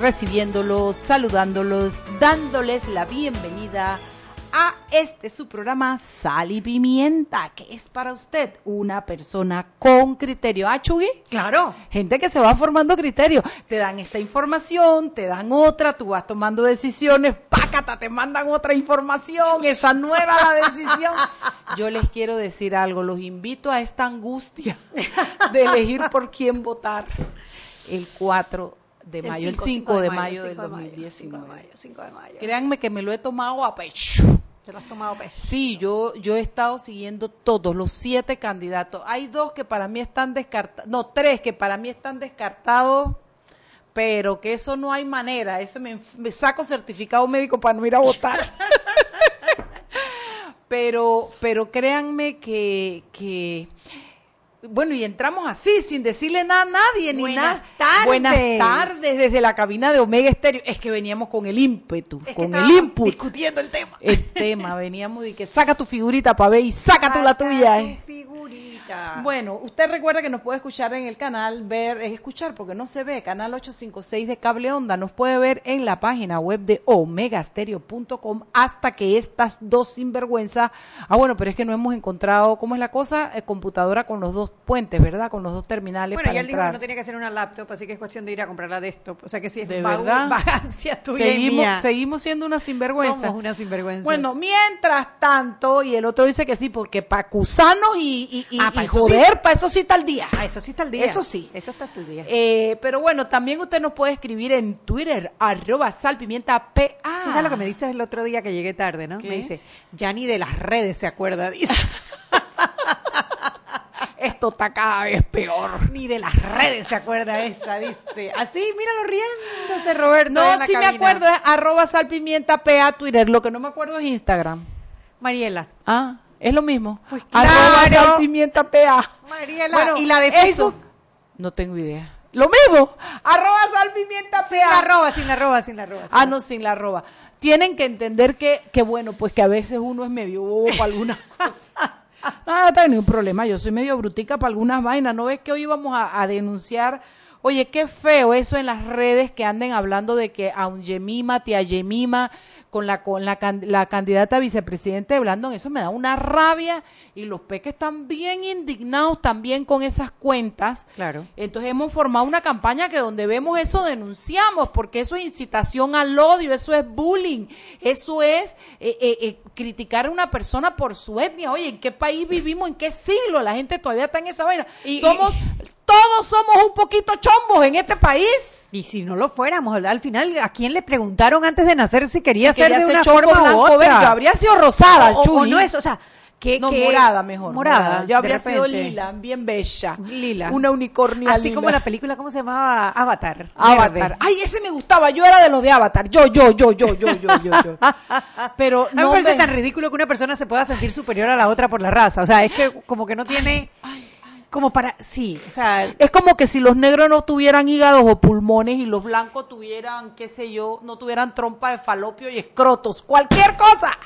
Recibiéndolos, saludándolos, dándoles la bienvenida a este su programa Sal y Pimienta, que es para usted una persona con criterio. ¿Ah, Chugui? Claro. Gente que se va formando criterio. Te dan esta información, te dan otra, tú vas tomando decisiones, pácata, te mandan otra información, esa no era la decisión. Yo les quiero decir algo, los invito a esta angustia de elegir por quién votar el 4 de mayo, el 5, 5 de mayo, del 5 de mayo, 2019. 5 de mayo, 5 de mayo. Créanme que me lo he tomado a pecho. Te lo has tomado pues. Sí, yo, yo he estado siguiendo todos los siete candidatos. Hay dos que para mí están descartados, no, tres que para mí están descartados, pero que eso no hay manera. Eso me, me saco certificado médico para no ir a votar. pero, pero créanme que, que, bueno, y entramos así, sin decirle nada a nadie, ni Buenas nada. tardes. Buenas tardes, desde la cabina de Omega Estéreo. Es que veníamos con el ímpetu, Es con el input discutiendo el tema. el tema, veníamos de que saca tu figurita para ver y saca tú la Saca tuya. tu eh. figurita. Bueno, usted recuerda que nos puede escuchar en el canal, ver, es escuchar porque no se ve, canal 856 de Cable Onda, nos puede ver en la página web de omegastereo.com hasta que estas dos sinvergüenza, ah bueno, pero es que no hemos encontrado, ¿cómo es la cosa? Eh, computadora con los dos puentes, ¿verdad? Con los dos terminales Bueno, para ya él dijo que no tenía que ser una laptop, así que es cuestión de ir a comprarla de esto. O sea que sí es ¿De verdad? vagancia tuya y seguimos, mía. seguimos siendo una sinvergüenza. Somos unas sinvergüenzas. Bueno, mientras tanto, y el otro dice que sí, porque para acusarnos y, y, y- Ah, pa' y eso joder, para eso sí está el día. Ah, eso sí está el día. Eso sí. Eso está el día. Eh, pero bueno, también usted nos puede escribir en Twitter, arroba salpimienta PA. Tú sabes lo que me dices el otro día que llegué tarde, ¿no? ¿Qué? Me dice, ya ni de las redes se acuerda, dice. Esto está cada vez peor. ni de las redes se acuerda esa, dice. Así, míralo riéndose, Roberto. No, sí me acuerdo, es arroba salpimienta PA Twitter. Lo que no me acuerdo es Instagram. Mariela. Ah, es lo mismo. Pues Arroba claro. salpimienta PA. Mariela. Bueno, ¿Y la de eso, Facebook? No tengo idea. Lo mismo. Arroba salpimienta Sin la PA. arroba, sin la arroba, sin la arroba. sin Ah, no, sin la arroba. Tienen que entender que, que bueno, pues que a veces uno es medio bobo para algunas cosas. No, no tengo ningún problema. Yo soy medio brutica para algunas vainas. ¿No ves que hoy íbamos a, a denunciar? Oye, qué feo eso en las redes que anden hablando de que a un Yemima, tía Yemima, con la con la, la candidata a vicepresidente de Blandón, eso me da una rabia y los peques están bien indignados también con esas cuentas. Claro. Entonces hemos formado una campaña que donde vemos eso denunciamos, porque eso es incitación al odio, eso es bullying, eso es eh, eh, eh, criticar a una persona por su etnia. Oye, ¿en qué país vivimos? ¿En qué siglo? La gente todavía está en esa vaina. Y- somos, todos somos un poquito chombos en este país. Y si no lo fuéramos, al final, ¿a quién le preguntaron antes de nacer Si quería ser de ser una chombo forma u blanco, otra? verde, yo habría sido rosada, o, o no eso, o sea, que, No, que- morada mejor. Morada. Yo habría sido lila, bien bella. Lila. Una unicornia Así lila. como la película, ¿cómo se llamaba? Avatar. Avatar. Verde. Ay, ese me gustaba. Yo era de los de Avatar. Yo, yo, yo, yo, yo, yo, yo, yo. Pero A mí me no parece me- tan ridículo que una persona se pueda sentir superior a la otra por la raza. O sea, es que como que no tiene... Como para... Sí, o sea... Es como que si los negros no tuvieran hígados o pulmones y los blancos tuvieran, qué sé yo, no tuvieran trompa de falopio y escrotos, cualquier cosa.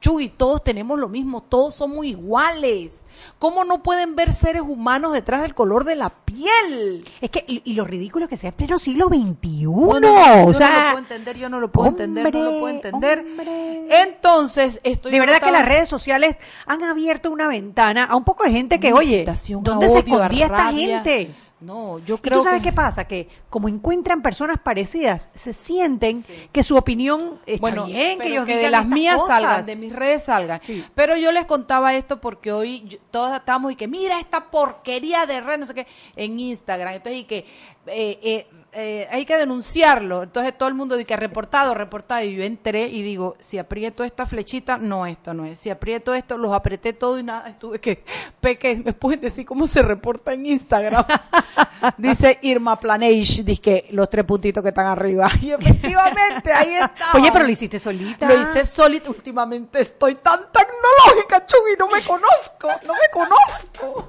Chuy, todos tenemos lo mismo, todos somos iguales. ¿Cómo no pueden ver seres humanos detrás del color de la piel? Es que, y, y lo ridículo que sea pleno siglo XXI. Bueno, yo o no sea, lo puedo entender, yo no lo puedo entender, no lo puedo entender. hombre. Entonces, estoy de verdad que las redes sociales han abierto una ventana a un poco de gente que, oye, ¿dónde se odio, escondía esta gente? No, yo ¿Y creo tú sabes que... qué pasa? Que como encuentran personas parecidas, se sienten Sí. que su opinión está bueno, bien, que ellos que de las estas mías cosas. salgan, de mis redes salgan. Sí. Pero yo les contaba esto porque hoy yo- todos estamos y que mira esta porquería de red, no sé qué, en Instagram. Entonces, y que eh, eh, eh, hay que denunciarlo. Entonces todo el mundo dice que reportado, reportado. Y yo entré y digo, si aprieto esta flechita, no, esto no es. Si aprieto esto, los apreté todo y nada. Tuve que, peque, me pueden decir cómo se reporta en Instagram. dice Irma Planage, dice que los tres puntitos que están arriba. Y efectivamente, ahí está. Oye, pero lo hiciste solita. Lo hice solita. Últimamente estoy tan tecnológica, Chugui, no me conozco, no me conozco.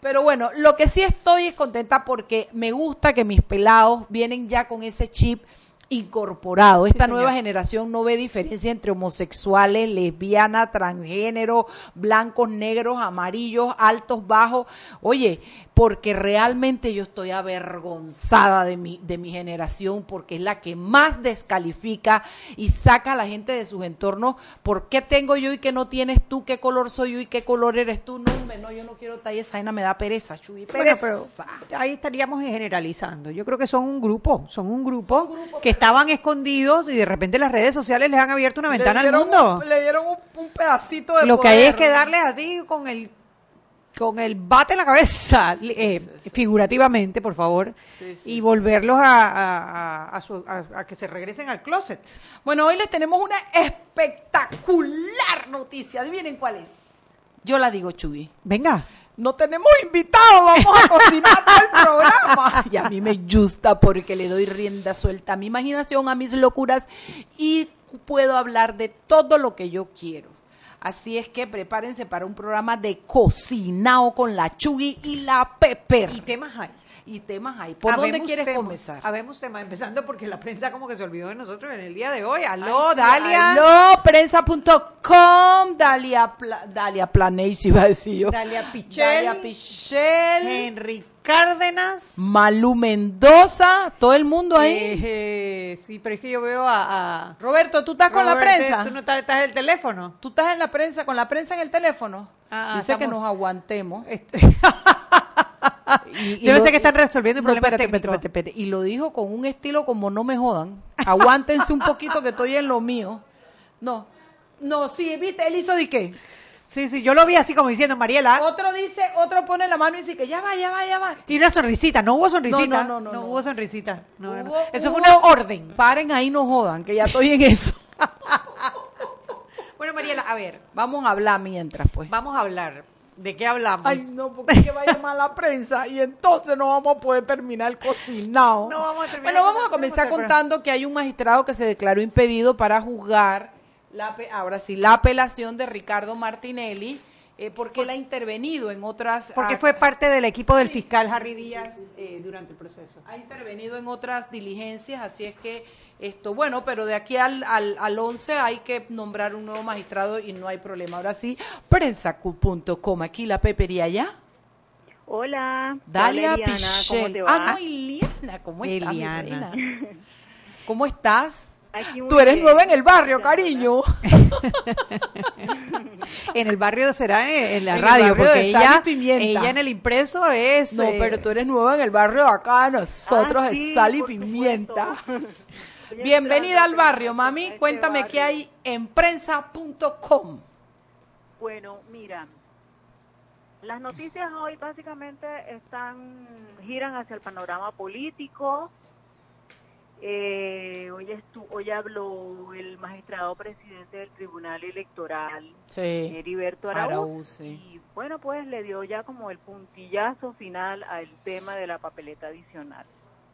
Pero bueno, lo que sí estoy es contenta porque me gusta que mis pelados vienen ya con ese chip incorporado. Esta nueva generación no ve diferencia entre homosexuales, lesbianas, transgénero, blancos, negros, amarillos, altos, bajos. Oye, porque realmente yo estoy avergonzada de mi, de mi generación, porque es la que más descalifica y saca a la gente de sus entornos. ¿Por qué tengo yo y qué no tienes tú? ¿Qué color soy yo y qué color eres tú? No, hombre, no, yo no quiero tallar esa vaina, me da pereza, Chuy, Bueno, pereza. pero ahí estaríamos generalizando. Yo creo que son un grupo, son un grupo que estaban escondidos y de repente las redes sociales les han abierto una ventana al mundo. Un, le dieron un, un pedacito de Lo que hay es que darles así con el con el bate en la cabeza, eh, figurativamente, por favor, Sí, sí, y volverlos a, a- a- a su- a- a que se regresen al closet. Bueno, hoy les tenemos una espectacular noticia. Adivinen cuál es. Yo la digo, Chuy. Venga. No tenemos invitados, vamos a cocinar todo el programa. Y a mí me gusta porque le doy rienda suelta a mi imaginación, a mis locuras y puedo hablar de todo lo que yo quiero. Así es que prepárense para un programa de cocinado con la Chugui y la Pepper. Y temas hay. Y temas hay. ¿Por dónde quieres temas, comenzar? Habemos temas, empezando porque la prensa como que se olvidó de nosotros en el día de hoy. Aló, Dalia. Aló, prensa.com, Dalia, Pla- Dalia Planage, iba a decir yo. Dalia Pichel. Dalia Pichel. Henry Cárdenas. Malu Mendoza, todo el mundo ahí. Eh, sí, pero es que yo veo a... a Roberto, ¿tú estás con la prensa? ¿Tú no estás, estás en el teléfono? ¿Tú estás en la prensa, con la prensa en el teléfono? Ah, Dice que nos aguantemos. Este- Y- y no lo- sé que están resolviendo No, problemas espérate, espérate, espérate. Y lo dijo con un estilo como no me jodan. Aguántense un poquito que estoy en lo mío. No, no, sí, viste, él hizo de qué. Sí, sí, yo lo vi así como diciendo, Mariela. Otro dice, otro pone la mano y dice que ya va, ya va, ya va. Y una sonrisita, no hubo sonrisita. No, no, no, no, no. hubo sonrisita. No, no. Hubo- Eso fue hubo- una orden. Paren ahí, no jodan, que ya estoy en eso. Bueno, Mariela, a ver, Vamos a hablar mientras, pues. vamos a hablar. ¿De qué hablamos? Ay, no, porque es que va a llamar la prensa y entonces no vamos a poder terminar cocinado. No vamos a terminar Bueno, vamos a comenzar contando que hay un magistrado que se declaró impedido para juzgar, la, ahora sí, la apelación de Ricardo Martinelli, eh, porque él ha intervenido en otras... Porque fue parte del equipo del fiscal Harry Díaz eh, durante el proceso. ha intervenido en otras diligencias, así es que esto, bueno, pero de aquí al, al, al 11 hay que nombrar un nuevo magistrado y no hay problema. Ahora sí, prensa.com, aquí la pepería ya. Hola. Dalia Hola, Eliana, ¿Cómo Pichel. te va? Ah, no, Iliana, ¿cómo estás? ¿Cómo estás? Aquí muy Tú eres bien. nueva en el barrio, cariño. En el barrio será en, en la En radio, porque ella, Pimienta. ella en el impreso es... No, eh, pero tú eres nueva en el barrio de acá, nosotros Ah, es sal y pimienta. Bienvenida al barrio, a mami. este Cuéntame qué barrio. hay en prensa.com. Bueno, mira, las noticias hoy básicamente están giran hacia el panorama político. Eh, hoy, estu- hoy habló el magistrado presidente del Tribunal Electoral, Sí. Heriberto Araúz, Araúz, sí. y bueno, pues le dio ya como el puntillazo final al tema de la papeleta adicional.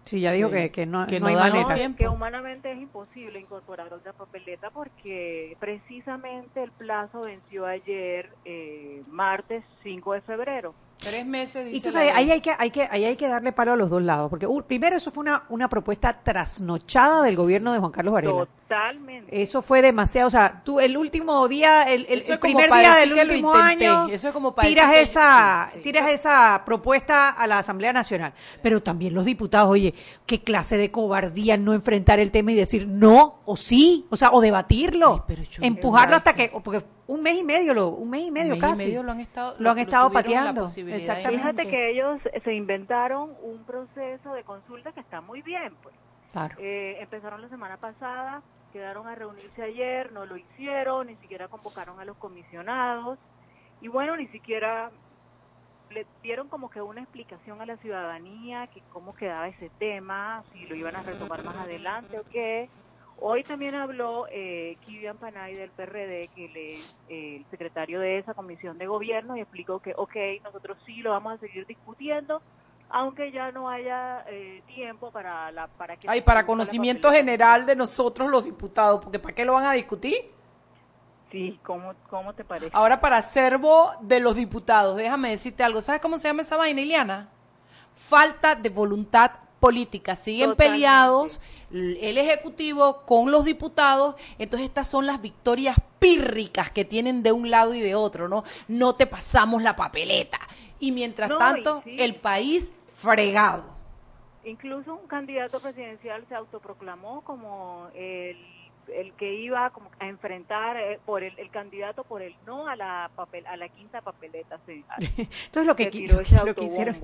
Sí, ya dijo Sí. que, que no, Que no no hay manera. tiempo. que humanamente es imposible incorporar otra papeleta porque precisamente el plazo venció ayer, eh, martes 5 de febrero. Tres meses, dice Y tú sabes, ahí hay que, hay que, ahí hay que darle palo a los dos lados, porque uh, primero eso fue una, una propuesta trasnochada del gobierno de Juan Carlos Varela. Totalmente. Eso fue demasiado, o sea, tú el último día, el, el- el primer día del último año, Eso es como tiras que- esa, sí, sí, tiras sí. esa propuesta a la Asamblea Nacional, pero también los diputados, oye, qué clase de cobardía no enfrentar el tema y decir no o sí, o sea, o debatirlo, Ay, pero yo- empujarlo hasta que, porque un mes y medio, lo, un mes y medio Un mes y casi, medio lo han estado- lo han estado pateando, exactamente. Fíjate que ellos se inventaron un proceso de consulta que está muy bien, pues. Claro. Eh, empezaron la semana pasada, quedaron a reunirse ayer, no lo hicieron, ni siquiera convocaron a los comisionados y bueno, ni siquiera le dieron como que una explicación a la ciudadanía que cómo quedaba ese tema, si lo iban a retomar más adelante o qué. Hoy también habló eh, Kivian Panay del PRD, que él es eh, el secretario de esa comisión de gobierno, y explicó que, ok, nosotros sí lo vamos a seguir discutiendo, aunque ya no haya eh, tiempo para la para que Ay, para conocimiento general de nosotros los diputados, porque ¿para qué lo van a discutir? Sí, ¿cómo, cómo te parece? Ahora para acervo de los diputados, déjame decirte algo. ¿Sabes cómo se llama esa vaina, Iliana? Falta de voluntad política. Siguen Totalmente. peleados el Ejecutivo con los diputados. Entonces estas son las victorias pírricas que tienen de un lado y de otro, ¿no? No te pasamos la papeleta. Y mientras No, y tanto, sí. el país fregado. Incluso un candidato presidencial se autoproclamó como el, el que iba como a enfrentar eh, por el, el candidato por el no a la papel a la quinta papeleta. sí. Entonces lo que, lo, lo que hicieron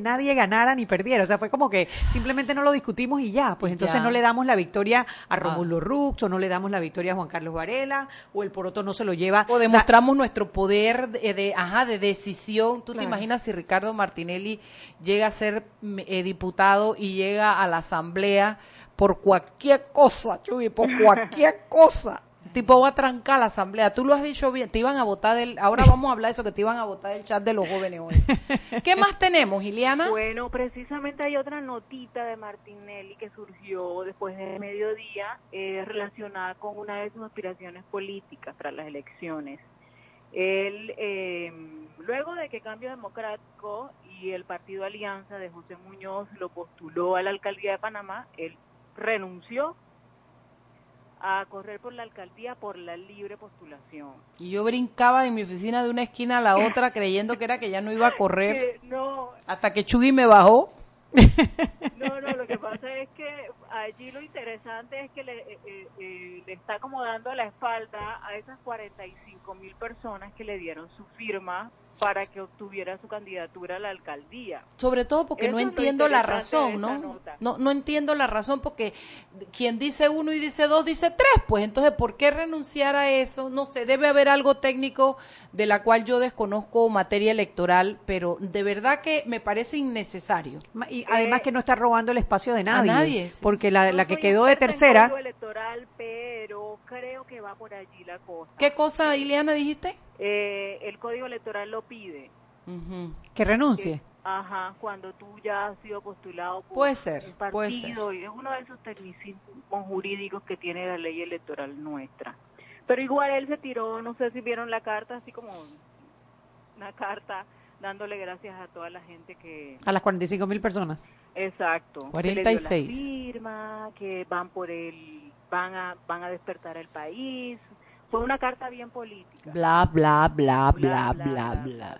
nadie ganara ni perdiera, o sea, fue como que simplemente no lo discutimos y ya, pues entonces ya. no le damos la victoria a Ah. Romulo Rux o no le damos la victoria a Juan Carlos Varela o el poroto no se lo lleva. O sea, demostramos nuestro poder de, de- ajá, de decisión. ¿Tú te imaginas si Ricardo Martinelli llega a ser mm, eh, diputado y llega a la asamblea por cualquier cosa, Chuy, por cualquier cosa? El tipo va a trancar la asamblea. Tú lo has dicho bien. Te iban a votar del. Ahora vamos a hablar de eso que te iban a votar del chat de los jóvenes hoy. ¿Qué más tenemos, Iliana? Bueno, precisamente hay otra notita de Martinelli que surgió después de mediodía eh, relacionada con una de sus aspiraciones políticas tras las elecciones. Él, eh, luego de que Cambio Democrático y el Partido Alianza de José Muñoz lo postuló a la alcaldía de Panamá, él renunció a correr por la alcaldía por la libre postulación. Y yo brincaba en mi oficina de una esquina a la otra creyendo que era que ya no iba a correr. Que no, Hasta que Chugui me bajó. No, no, lo que pasa es que allí lo interesante es que le, eh, eh, eh, le está como dando la espalda a esas 45 mil personas que le dieron su firma para que obtuviera su candidatura a la alcaldía. Sobre todo porque Eso no entiendo la razón, ¿no? No, no entiendo la razón porque quien dice uno y dice dos dice tres, pues entonces ¿por qué renunciar a eso? No sé, debe haber algo técnico de la cual yo desconozco materia electoral, pero de verdad que me parece innecesario. y además que no está robando el espacio de nadie, nadie, sí. porque la, No la que quedó de tercera, electoral, pero creo que va por allí la cosa. ¿Qué cosa, Ileana, dijiste? Eh, el código electoral lo pide. Que renuncie. Ajá, cuando tú ya has sido postulado por Puede ser, un partido, puede ser. y es uno de esos tecnicismos jurídicos que tiene la ley electoral nuestra. Pero igual él se tiró, no sé si vieron la carta, así como una carta dándole gracias a toda la gente que, A las 45 mil personas. exacto, que le dio la 46. firma, que van por el, van a, van a despertar el país. Fue una carta bien política. Bla, bla, bla, bla, Bla, bla, bla, bla. bla.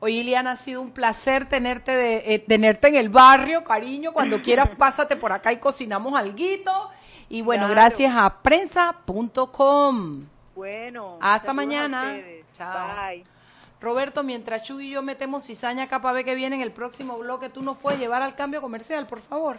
Oye, Ileana, ha sido un placer tenerte, de, eh, tenerte en el barrio, cariño. Cuando quieras, pásate por acá y cocinamos alguito. Y bueno, Claro. gracias a prensa.com. Bueno, Hasta mañana. Chao. Bye. Roberto, mientras Chu y yo metemos cizaña acá para ver que viene en el próximo bloque, tú nos puedes llevar al cambio comercial, por favor.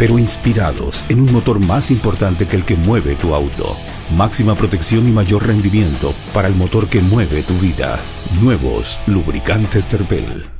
pero inspirados en un motor más importante que el que mueve tu auto. Máxima protección y mayor rendimiento para el motor que mueve tu vida. Nuevos lubricantes Terpel.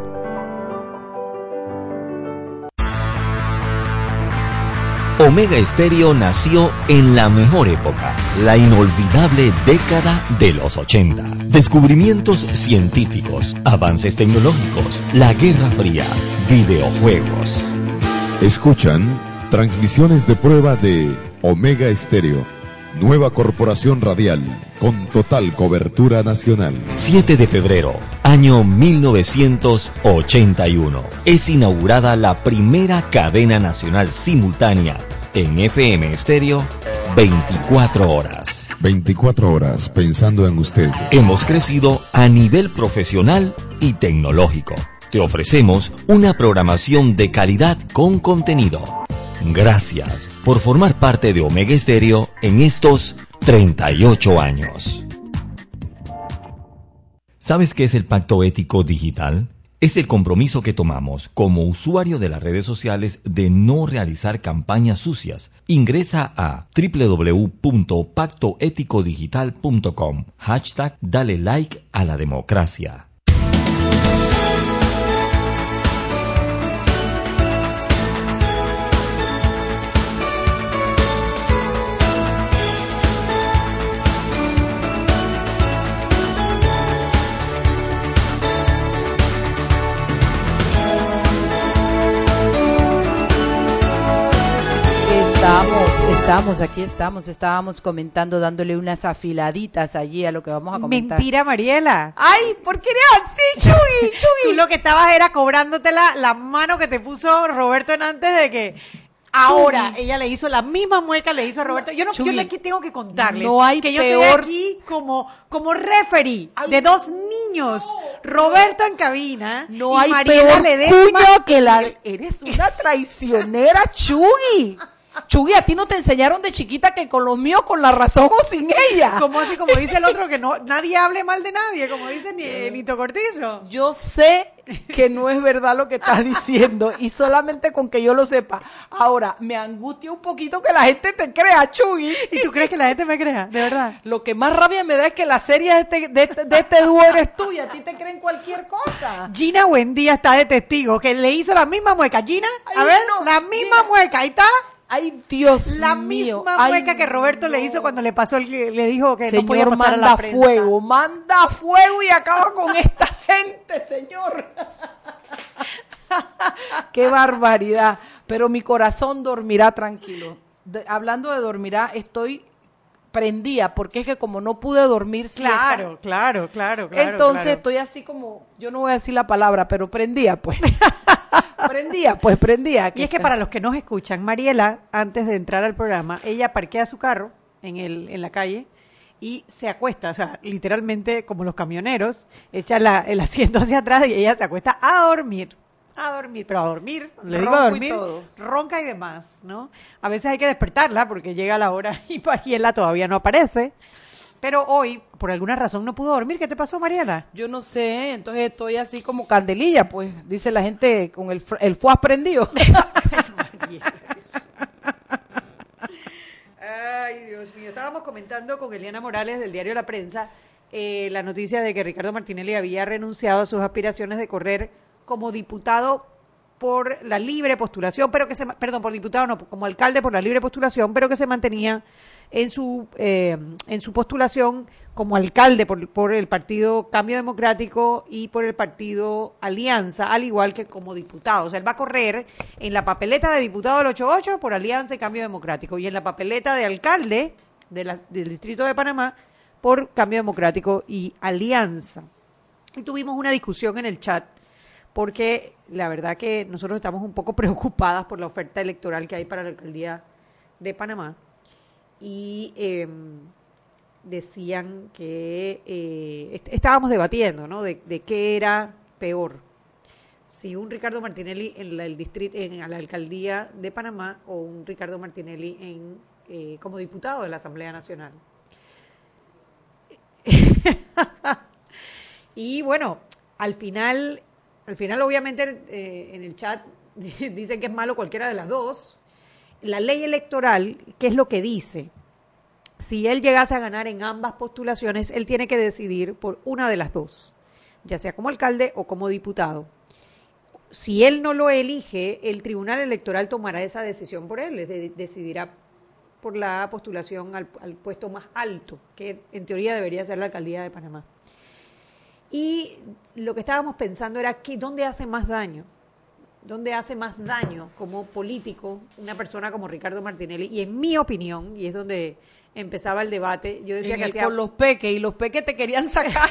Omega Estéreo nació en la mejor época, la inolvidable década de los 80. Descubrimientos científicos, avances tecnológicos, la Guerra Fría, videojuegos. Escuchan transmisiones de prueba de Omega Estéreo, nueva corporación radial con total cobertura nacional. 7 de febrero, año 1981. Es inaugurada la primera cadena nacional simultánea en FM estéreo 24 horas. 24 horas pensando en usted. Hemos crecido a nivel profesional y tecnológico. Te ofrecemos una programación de calidad con contenido. Gracias por formar parte de Omega Estéreo en estos 38 años. ¿Sabes qué es el pacto ético digital? Es el compromiso que tomamos como usuario de las redes sociales de no realizar campañas sucias. Ingresa a www.pactoeticodigital.com. Hashtag Dale like a la democracia. Estamos, estamos, aquí estamos, estábamos comentando, dándole unas afiladitas allí a lo que vamos a comentar. Mentira, Mariela. Ay, ¿por qué eres así, Chuy? Tú Chuy. lo que estabas era cobrándote la, la mano que te puso Roberto en antes de que ahora ella le hizo la misma mueca le hizo a Roberto. Yo no, yo Chuy, le tengo que contarles no hay que yo peor- estoy aquí como como referee de dos niños. Roberto en cabina No y hay Mariela peor Ledesma. cuño que la... Eres una traicionera, Chuy. Chuy, a ti no te enseñaron de chiquita que con los míos, con la razón o sin ella. Como así, como dice el otro, que no nadie hable mal de nadie, como dice ni, Nito Cortizo. Yo sé que no es verdad lo que estás diciendo y solamente con que yo lo sepa. Ahora, me angustia un poquito que la gente te crea, Chuy. ¿Y tú crees que la gente me crea? De verdad. Lo que más rabia me da es que la serie de este, de este, de este dúo eres tú y a ti te creen cualquier cosa. Gina Buendía está de testigo, que le hizo la misma mueca. Gina, a Ay, ver, no, la misma Gina. mueca, ahí está. Ay, Dios La mío. misma Ay, mueca que Roberto le hizo cuando le pasó el que le dijo que no podía pasar a manda la prensa. fuego, manda fuego y acaba con esta gente, señor. Qué barbaridad. Pero mi corazón dormirá tranquilo. De- hablando de dormirá, estoy prendía, porque es que como no pude dormir siesta, Claro, claro, claro, claro. entonces claro. estoy así como, yo no voy a decir la palabra, pero prendía pues. prendía, pues prendía. Y es que para los que nos escuchan, Mariela, antes de entrar al programa, ella parquea su carro en, el, en la calle y se acuesta, o sea, literalmente como los camioneros, echa la- el asiento hacia atrás y ella se acuesta a dormir. A dormir, pero a dormir, le digo a y dormir, todo. ronca y demás, ¿no? A veces hay que despertarla porque llega la hora y Mariela todavía no aparece. Pero hoy, por alguna razón, no pudo dormir. ¿Qué te pasó, Mariela? Yo no sé, entonces estoy así como candelilla, pues, dice la gente con el, el fuaz prendido. Ay, Dios mío. Estábamos comentando con Eliana Morales del diario La Prensa eh, la noticia de que Ricardo Martinelli había renunciado a sus aspiraciones de correr como diputado por la libre postulación, pero que se, perdón, por diputado no, como alcalde por la libre postulación, pero que se mantenía en su eh, en su postulación como alcalde por, por el partido Cambio Democrático y por el partido Alianza, al igual que como diputado. O sea, él va a correr en la papeleta de diputado del 88 por Alianza y Cambio Democrático y en la papeleta de alcalde de la- del Distrito de Panamá por Cambio Democrático y Alianza. Y tuvimos una discusión en el chat porque la verdad que nosotros estamos un poco preocupadas por la oferta electoral que hay para la alcaldía de Panamá y em, decían que eh, estábamos debatiendo, ¿no? De, qué era peor, si un Ricardo Martinelli en la, en la alcaldía de Panamá o un Ricardo Martinelli en, eh, como diputado de la Asamblea Nacional. y bueno, al final, al final obviamente eh, en el chat dicen que es malo cualquiera de las dos. La ley electoral, ¿qué es lo que dice? Si él llegase a ganar en ambas postulaciones, él tiene que decidir por una de las dos, ya sea como alcalde o como diputado. Si él no lo elige, el Tribunal Electoral tomará esa decisión por él, decidirá por la postulación al, puesto más alto, que en teoría debería ser la alcaldía de Panamá. Y lo que estábamos pensando era que dónde hace más daño, dónde hace más daño como político una persona como Ricardo Martinelli. Y en mi opinión, y es donde empezaba el debate, yo decía que hacía... Con los peques, y los peques te querían sacar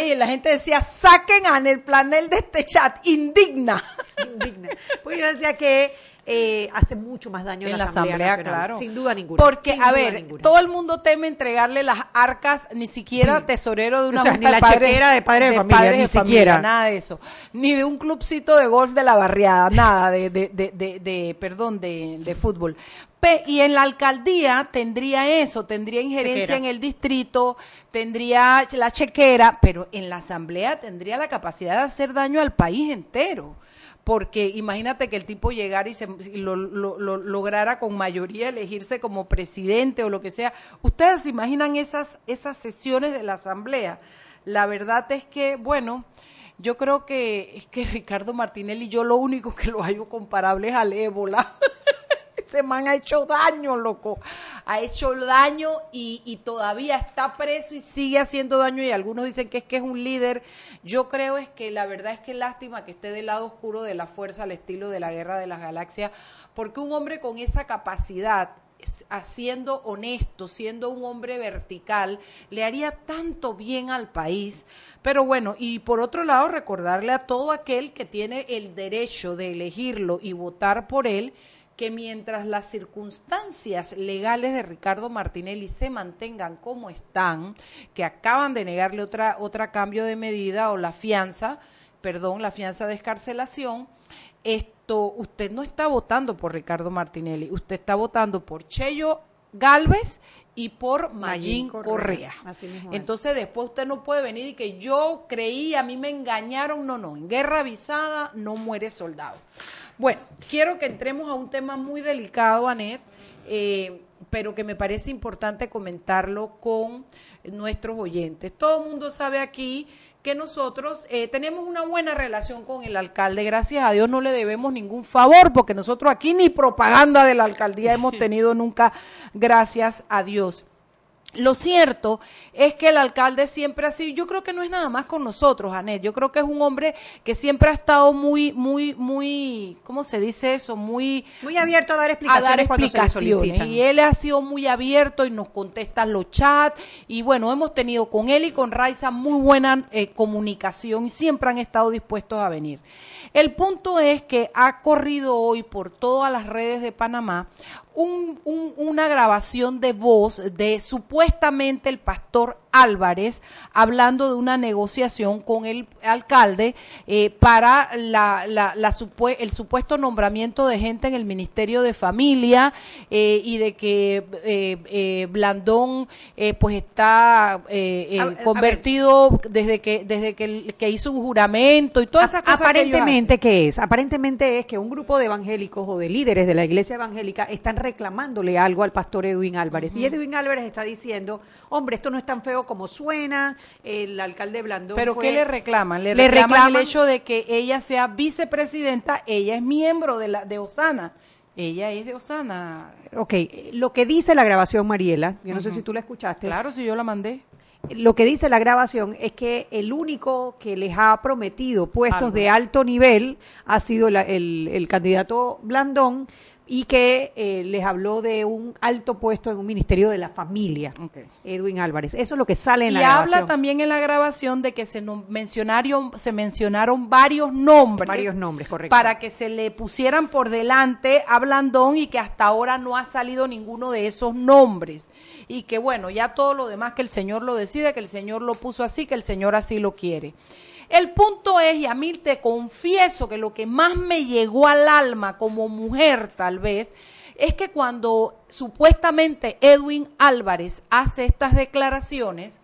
y la gente decía, saquen a el planel de este chat, indigna. Indigna. Pues yo decía que eh, hace mucho más daño en la, Asamblea, claro. Sin duda ninguna. Porque, a ver, todo el mundo teme entregarle las arcas, ni siquiera tesorero de una o ni la chequera de padre de, familia, ni siquiera. nada de eso. Ni de un clubcito de golf de la barriada, nada de, de, de, de perdón, de, de fútbol. y en la alcaldía tendría eso, tendría injerencia en el distrito, tendría la chequera, pero en la asamblea tendría la capacidad de hacer daño al país entero porque imagínate que el tipo llegara y, se, lo, lograra con mayoría elegirse como presidente o lo que sea. ¿Ustedes se imaginan esas, esas sesiones de la Asamblea? La verdad es que, bueno, yo creo que es que Ricardo Martinelli, yo lo único que lo hallo comparable es al ébola. Ese man ha hecho daño, loco. Ha hecho daño y, todavía está preso y sigue haciendo daño. Y algunos dicen que es que es un líder. Yo creo es que la verdad es que lástima que esté del lado oscuro de la fuerza al estilo de la guerra de las galaxias, porque un hombre con esa capacidad siendo honesto, siendo un hombre vertical, le haría tanto bien al país. Pero bueno, y por otro lado, recordarle a todo aquel que tiene el derecho de elegirlo y votar por él, que mientras las circunstancias legales de Ricardo Martinelli se mantengan como están, que acaban de negarle otra, otra cambio de medida o la fianza, perdón, la fianza de escarcelación, esto, usted no está votando por Ricardo Martinelli, usted está votando por Cheyo Galvez y por Mayín Correa. Entonces después usted no puede venir y que yo creí, a mí me engañaron, no, no, en guerra avisada no muere soldado. Bueno, quiero que entremos a un tema muy delicado, Anet, eh, pero que me parece importante comentarlo con nuestros oyentes. Todo el mundo sabe aquí que nosotros eh, tenemos una buena relación con el alcalde. Gracias a Dios no le debemos ningún favor, porque nosotros aquí ni propaganda de la alcaldía hemos tenido nunca, gracias a Dios. Lo cierto es que el alcalde siempre ha sido, yo creo que no es nada más con nosotros, Anet, yo creo que es un hombre que siempre ha estado muy, muy, muy, ¿cómo se dice eso? Muy, muy abierto a dar explicaciones. A dar explicaciones. y él ha sido muy abierto y nos contesta los chats. Y bueno, hemos tenido con él y con Raiza muy buena eh, comunicación y siempre han estado dispuestos a venir. El punto es que ha corrido hoy por todas las redes de Panamá un, una grabación de voz de supuestamente el pastor Álvarez hablando de una negociación con el alcalde eh, para la, la, el supuesto nombramiento de gente en el Ministerio de Familia eh, y de que eh, Blandón pues está convertido desde que desde que, que, hizo un juramento y todas esas cosas. Aparentemente, ¿qué es? Aparentemente es que un grupo de evangélicos o de líderes de la iglesia evangélica están reclamándole algo al pastor Edwin Álvarez. Y Edwin Álvarez está diciendo, hombre, esto no es tan feo como suena, el alcalde Blandón. ¿Pero qué le reclaman? Le, reclaman, el hecho de que ella sea vicepresidenta, ella es miembro de, la, de Osana. Ella es de Osana. Ok, lo que dice la grabación, Mariela, yo no sé si tú la escuchaste. Claro, si yo la mandé. Lo que dice la grabación es que el único que les ha prometido puestos de alto nivel ha sido el, el candidato Blandón y que eh, les habló de un alto puesto en un ministerio de la familia, Edwin Álvarez. Eso es lo que sale en y la grabación. Y habla también en la grabación de que se mencionaron, se mencionaron varios nombres. Varios nombres, correcto. Para que se le pusieran por delante a Blandón y que hasta ahora no ha salido ninguno de esos nombres. Y que bueno, ya todo lo demás que el Señor lo decide, que el Señor lo puso así, que el Señor así lo quiere. El punto es, y a mí te confieso que lo que más me llegó al alma como mujer tal vez, es que cuando supuestamente Edwin Álvarez hace estas declaraciones,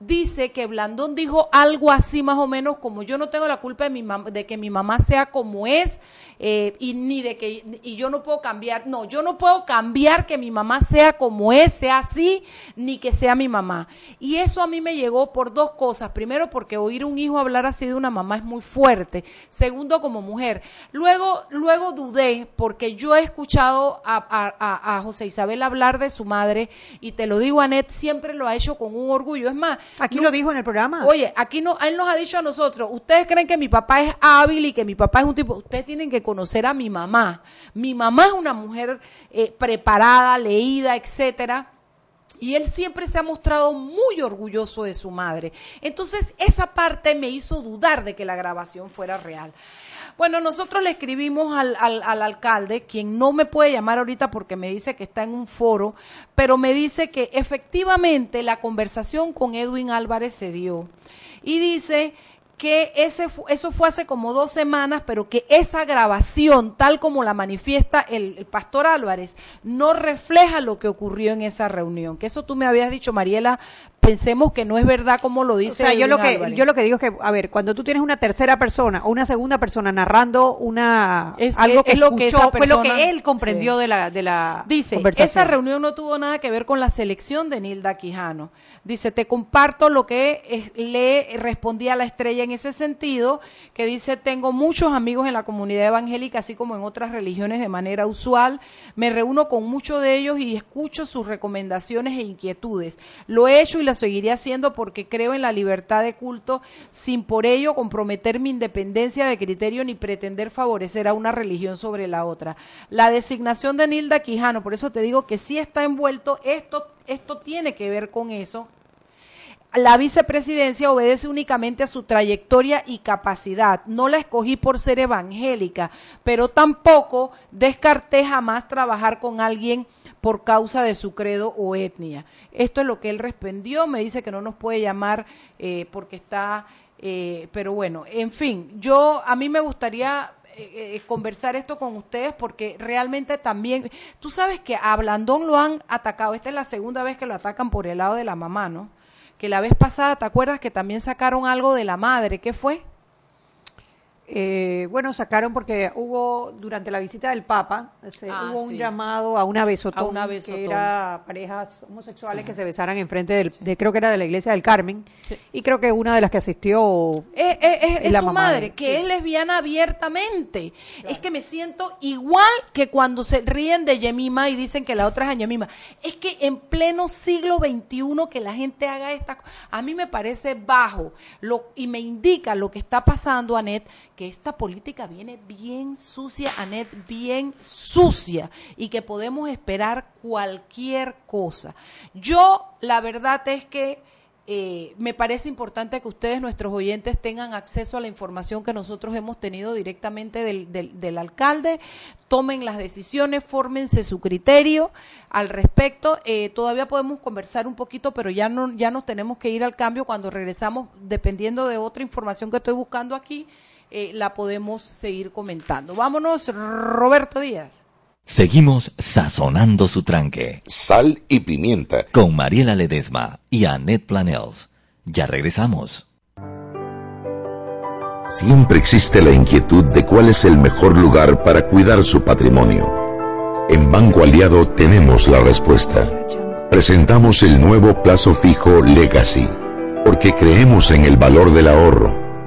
dice que Blandón dijo algo así más o menos como yo no tengo la culpa de, mi de que mi mamá sea como es eh, y ni de que y yo no puedo cambiar, no, yo no puedo cambiar que mi mamá sea como es, sea así, ni que sea mi mamá. Y eso a mí me llegó por dos cosas. Primero, porque oír un hijo hablar así de una mamá es muy fuerte. Segundo, como mujer. Luego, luego dudé, porque yo he escuchado a, a José Isabel hablar de su madre, y te lo digo, Anet, siempre lo ha hecho con un orgullo. Es más, Aquí lo dijo en el programa. Oye, aquí no, él nos ha dicho a nosotros, ustedes creen que mi papá es hábil y que mi papá es un tipo, ustedes tienen que conocer a mi mamá. Mi mamá es una mujer eh, preparada, leída, etcétera. Y él siempre se ha mostrado muy orgulloso de su madre. Entonces, esa parte me hizo dudar de que la grabación fuera real. Bueno, nosotros le escribimos al, al, alcalde, quien no me puede llamar ahorita porque me dice que está en un foro, pero me dice que efectivamente la conversación con Edwin Álvarez se dio. Y dice que ese, eso fue hace como dos semanas, pero que esa grabación, tal como la manifiesta el, pastor Álvarez, no refleja lo que ocurrió en esa reunión. Que eso tú me habías dicho, Mariela, pensemos que no es verdad como lo dice. O sea, yo lo que yo lo que digo es que, a ver, cuando tú tienes una tercera persona o una segunda persona narrando una es, algo que lo que fue lo que él comprendió de la de la dice esa reunión no tuvo nada que ver con la selección de Nilda Quijano. Dice te comparto lo que le respondí a la estrella en ese sentido, que dice, tengo muchos amigos en la comunidad evangélica, así como en otras religiones de manera usual. Me reúno con muchos de ellos y escucho sus recomendaciones e inquietudes. Lo he hecho y lo seguiré haciendo porque creo en la libertad de culto, sin por ello comprometer mi independencia de criterio ni pretender favorecer a una religión sobre la otra. La designación de Nilda Quijano, por eso te digo que sí está envuelto, esto, esto tiene que ver con eso la vicepresidencia obedece únicamente a su trayectoria y capacidad. No la escogí por ser evangélica, pero tampoco descarté jamás trabajar con alguien por causa de su credo o etnia. Esto es lo que él respondió. Me dice que no nos puede llamar eh, porque está, eh, pero bueno, en fin, yo a mí me gustaría eh, conversar esto con ustedes porque realmente también, tú sabes que a Blandón lo han atacado, esta es la segunda vez que lo atacan por el lado de la mamá, ¿no? Que la vez pasada, ¿te acuerdas que también sacaron algo de la madre? ¿Qué fue? Eh, bueno, sacaron porque hubo, durante la visita del Papa, ah, hubo un llamado a una besotón, que era parejas homosexuales que se besaran enfrente de, creo que era de la iglesia del Carmen, y creo que una de las que asistió eh, eh, es, su madre, que es lesbiana abiertamente. Es que me siento igual que cuando se ríen de Yemima y dicen que la otra es Yemima. Es que en pleno siglo XXI que la gente haga esta, a mí me parece bajo lo, y me indica lo que está pasando, Anet, que esta política viene bien sucia, Anet, bien sucia, y que podemos esperar cualquier cosa. Yo, la verdad es que eh, me parece importante que ustedes, nuestros oyentes, tengan acceso a la información que nosotros hemos tenido directamente del, del, alcalde, tomen las decisiones, fórmense su criterio al respecto. Eh, todavía podemos conversar un poquito, pero ya, no, ya nos tenemos que ir al cambio cuando regresamos, dependiendo de otra información que estoy buscando aquí. Eh, la podemos seguir comentando. Vámonos, Roberto Díaz. Seguimos sazonando su tranque. Sal y pimienta. Con Mariela Ledesma y Annette Planels. Ya regresamos. Siempre existe la inquietud de cuál es el mejor lugar para cuidar su patrimonio. En Banco Aliado tenemos la respuesta. Presentamos el nuevo plazo fijo Legacy, porque creemos en el valor del ahorro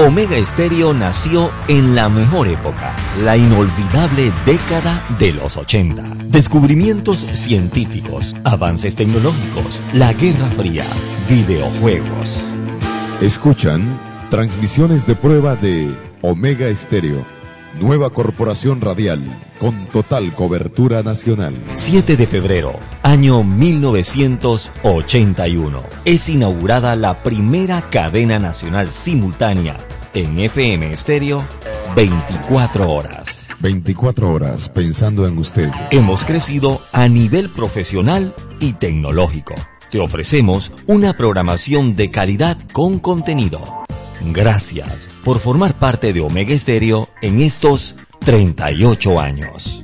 Omega Estéreo nació en la mejor época, la inolvidable década de los 80. Descubrimientos científicos, avances tecnológicos, la Guerra Fría, videojuegos. Escuchan transmisiones de prueba de Omega Estéreo, nueva corporación radial con total cobertura nacional. 7 de febrero, año 1981. Es inaugurada la primera cadena nacional simultánea en FM estéreo 24 horas. 24 horas pensando en usted. Hemos crecido a nivel profesional y tecnológico. Te ofrecemos una programación de calidad con contenido. Gracias por formar parte de Omega Estéreo en estos 38 años.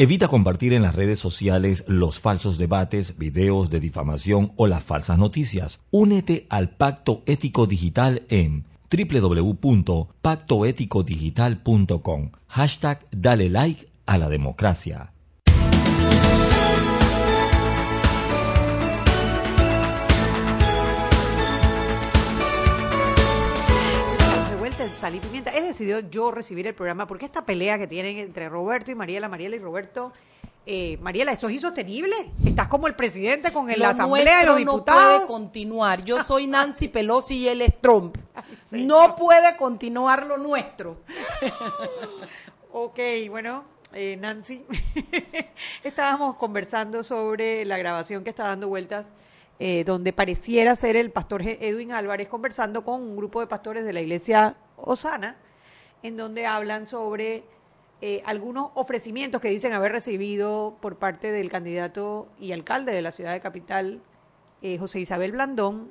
Evita compartir en las redes sociales los falsos debates, videos de difamación o las falsas noticias. Únete al Pacto Ético Digital en www.pactoeticodigital.com. Hashtag Dale like a la democracia. De Sal y Pimienta. He decidido yo recibir el programa porque esta pelea que tienen entre Roberto y Mariela, Mariela y Roberto, eh, Mariela, esto es insostenible. Estás como el presidente con el- la asamblea de los diputados. No puede continuar. Yo soy Nancy Pelosi y él es Trump. no puede continuar lo nuestro. Ok, bueno, eh, Nancy, estábamos conversando sobre la grabación que está dando vueltas, eh, donde pareciera ser el pastor Edwin Álvarez conversando con un grupo de pastores de la iglesia Osana, en donde hablan sobre eh, algunos ofrecimientos que dicen haber recibido por parte del candidato y alcalde de la ciudad de Capital, eh, José Isabel Blandón,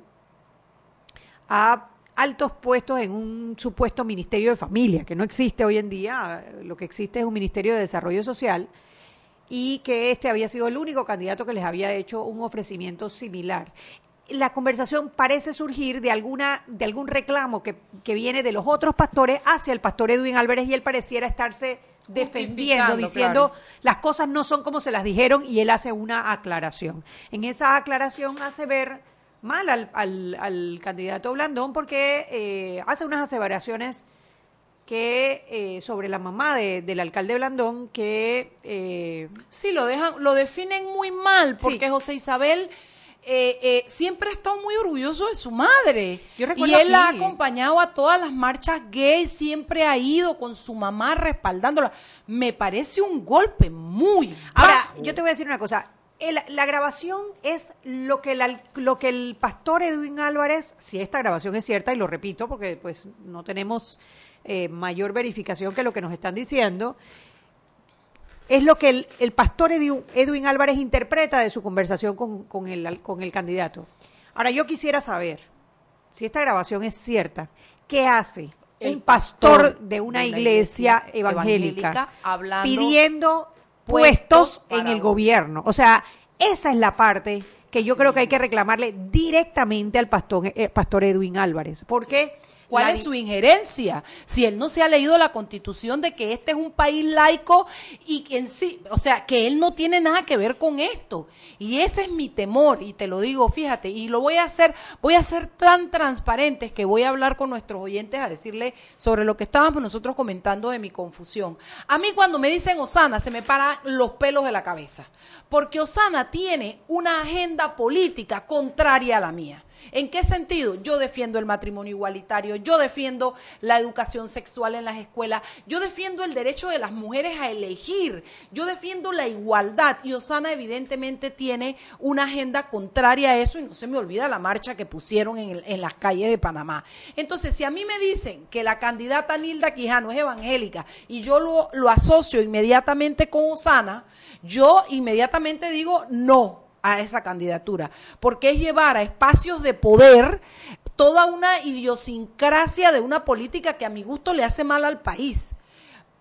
a altos puestos en un supuesto ministerio de familia, que no existe hoy en día, lo que existe es un ministerio de desarrollo social, y que este había sido el único candidato que les había hecho un ofrecimiento similar. La conversación parece surgir de alguna de algún reclamo que, que viene de los otros pastores hacia el pastor Edwin Álvarez y él pareciera estarse defendiendo, diciendo claro. las cosas no son como se las dijeron y él hace una aclaración. En esa aclaración hace ver mal al, al- al candidato Blandón porque eh, hace unas aseveraciones que eh, sobre la mamá de- del alcalde Blandón que eh, Sí, lo dejan, lo definen muy mal, porque Sí. José Isabel eh, eh, siempre ha estado muy orgulloso de su madre. Yo recuerdo y él la ha acompañado a todas las marchas gays, siempre ha ido con su mamá respaldándola. Me parece un golpe muy Ahora, bajo. yo te voy a decir una cosa. El- la grabación es lo que, el al- lo que el pastor Edwin Álvarez, si esta grabación es cierta, y lo repito porque pues no tenemos eh, mayor verificación que lo que nos están diciendo, es lo que el, el pastor Edwin Álvarez interpreta de su conversación con, con el, con el candidato. Ahora, yo quisiera saber, si esta grabación es cierta, ¿qué hace un pastor, de una, iglesia, evangélica, pidiendo puestos, en el gobierno. O sea, esa es la parte que yo creo que hay que reclamarle directamente al pastor, eh, pastor Edwin Álvarez. Porque ¿Cuál es su injerencia? Si él no se ha leído la constitución de que este es un país laico y en sí, o sea, que él no tiene nada que ver con esto. Y ese es mi temor, y te lo digo, fíjate, y lo voy a hacer, voy a ser tan transparentes que voy a hablar con nuestros oyentes a decirle sobre lo que estábamos nosotros comentando de mi confusión. A mí cuando me dicen Osana se me paran los pelos de la cabeza, porque Osana tiene una agenda política contraria a la mía. ¿En qué sentido? Yo defiendo el matrimonio igualitario, yo defiendo la educación sexual en las escuelas, yo defiendo el derecho de las mujeres a elegir, yo defiendo la igualdad y Osana evidentemente tiene una agenda contraria a eso y no se me olvida la marcha que pusieron en, las calles de Panamá. Entonces, si a mí me dicen que la candidata Nilda Quijano es evangélica y yo lo, lo asocio inmediatamente con Osana, yo inmediatamente digo no a esa candidatura, porque es llevar a espacios de poder toda una idiosincrasia de una política que a mi gusto le hace mal al país.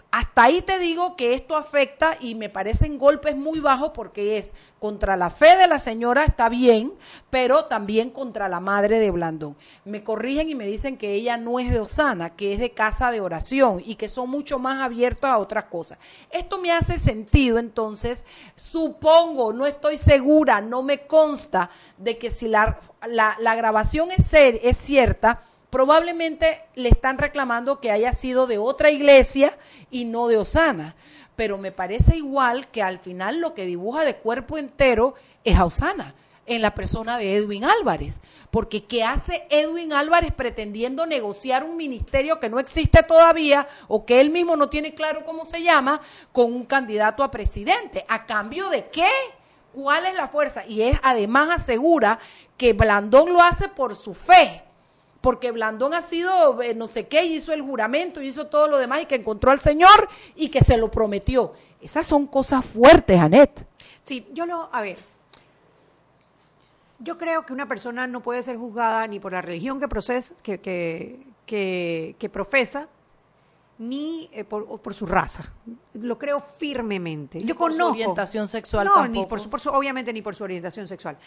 Hasta ahí te digo que esto afecta y me parecen golpes muy bajos porque es contra la fe de la señora, está bien, pero también contra la madre de Blandón. Me corrigen y me dicen que ella no es de Osana, que es de casa de oración y que son mucho más abiertos a otras cosas. Esto me hace sentido, entonces, supongo, no estoy segura, no me consta de que si la, la, grabación es, ser, es cierta, probablemente le están reclamando que haya sido de otra iglesia y no de Osana. Pero me parece igual que al final lo que dibuja de cuerpo entero es a Osana, en la persona de Edwin Álvarez. Porque ¿qué hace Edwin Álvarez pretendiendo negociar un ministerio que no existe todavía o que él mismo no tiene claro cómo se llama con un candidato a presidente? ¿A cambio de qué? ¿Cuál es la fuerza? Y es además asegura que Blandón lo hace por su fe porque Blandón ha sido eh, no sé qué, hizo el juramento, hizo todo lo demás y que encontró al Señor y que se lo prometió. Esas son cosas fuertes, Anet. Sí, yo lo, a ver, yo creo que una persona no puede ser juzgada ni por la religión que, procesa, que, que, profesa, ni eh, por, su raza. Lo creo firmemente. Yo por conozco, su orientación sexual no, Ni por obviamente ni por su orientación sexual.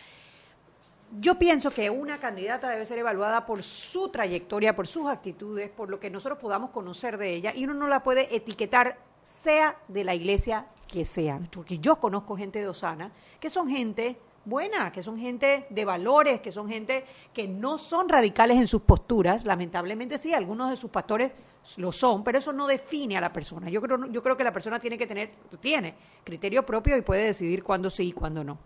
Yo pienso que una candidata debe ser evaluada por su trayectoria, por sus actitudes, por lo que nosotros podamos conocer de ella y uno no la puede etiquetar sea de la iglesia que sea. Porque yo conozco gente de Osana que son gente buena, que son gente de valores, que son gente que no son radicales en sus posturas. Lamentablemente sí, algunos de sus pastores lo son, pero eso no define a la persona. Yo creo, yo creo que la persona tiene que tener, tiene criterio propio y puede decidir cuándo sí y cuándo no.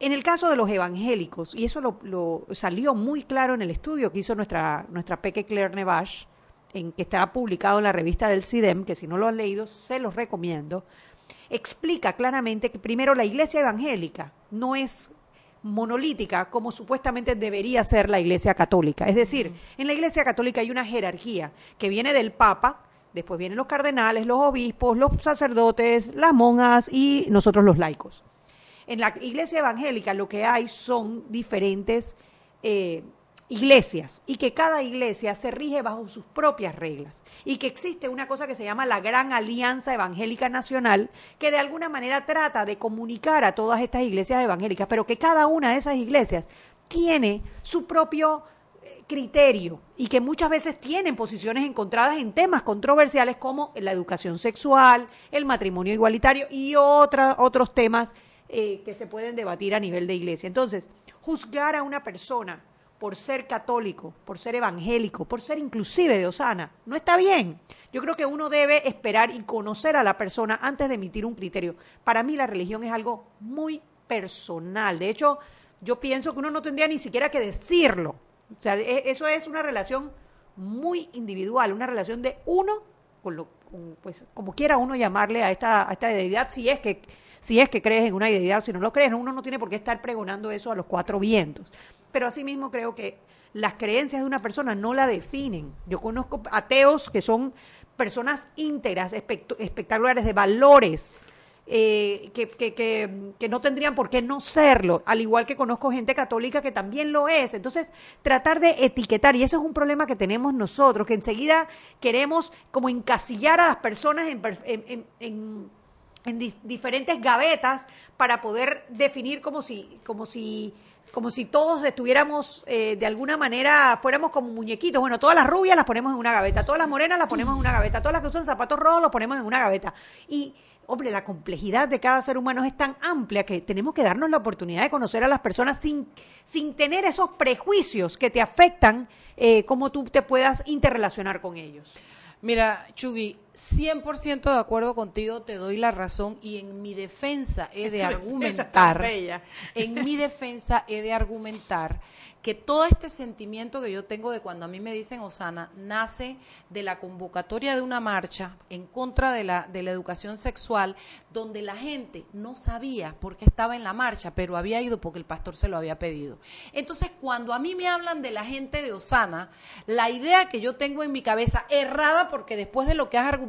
En el caso de los evangélicos, y eso lo, salió muy claro en el estudio que hizo nuestra, nuestra Peque Claire Nevache, en, que está publicado en la revista del CIDEM, que si no lo han leído, se los recomiendo, explica claramente que primero la iglesia evangélica no es monolítica como supuestamente debería ser la iglesia católica. Es decir, en la iglesia católica hay una jerarquía que viene del Papa, después vienen los cardenales, los obispos, los sacerdotes, las monjas y nosotros los laicos. En la iglesia evangélica lo que hay son diferentes eh, iglesias y que cada iglesia se rige bajo sus propias reglas y que existe una cosa que se llama la Gran Alianza Evangélica Nacional que de alguna manera trata de comunicar a todas estas iglesias evangélicas, pero que cada una de esas iglesias tiene su propio eh, criterio y que muchas veces tienen posiciones encontradas en temas controversiales como la educación sexual, el matrimonio igualitario y otros temas eh, que se pueden debatir a nivel de iglesia. Entonces, juzgar a una persona por ser católico, por ser evangélico, por ser inclusive de Osana, no está bien. Yo creo que uno debe esperar y conocer a la persona antes de emitir un criterio. Para mí la religión es algo muy personal. De hecho, yo pienso que uno no tendría ni siquiera que decirlo. O sea, e, eso es una relación muy individual, una relación de uno con lo, pues como quiera uno llamarle a esta, a esta deidad, si es que si es que crees en una idealidad, si no lo crees, uno no tiene por qué estar pregonando eso a los cuatro vientos. Pero asimismo creo que las creencias de una persona no la definen. Yo conozco ateos que son personas íntegras, espectaculares, de valores, eh, que, que, que, no tendrían por qué no serlo, al igual que conozco gente católica que también lo es. Entonces, tratar de etiquetar, y eso es un problema que tenemos nosotros, que enseguida queremos como encasillar a las personas en, en, en diferentes gavetas para poder definir como si, como si como si todos estuviéramos eh, de alguna manera, fuéramos como muñequitos. Bueno, todas las rubias las ponemos en una gaveta, todas las morenas las ponemos en una gaveta, todas las que usan zapatos rojos los ponemos en una gaveta. Y hombre, la complejidad de cada ser humano es tan amplia que tenemos que darnos la oportunidad de conocer a las personas sin, sin tener esos prejuicios que te afectan, eh, cómo tú te puedas interrelacionar con ellos. Mira, Chugui, 100% de acuerdo contigo, te doy la razón y en mi defensa he de argumentar, en mi defensa he de argumentar que todo este sentimiento que yo tengo de cuando a mí me dicen Osana nace de la convocatoria de una marcha en contra de la, de la educación sexual, donde la gente no sabía por qué estaba en la marcha, pero había ido porque el pastor se lo había pedido. Entonces, cuando a mí me hablan de la gente de Osana, la idea que yo tengo en mi cabeza, errada porque después de lo que has argumentado,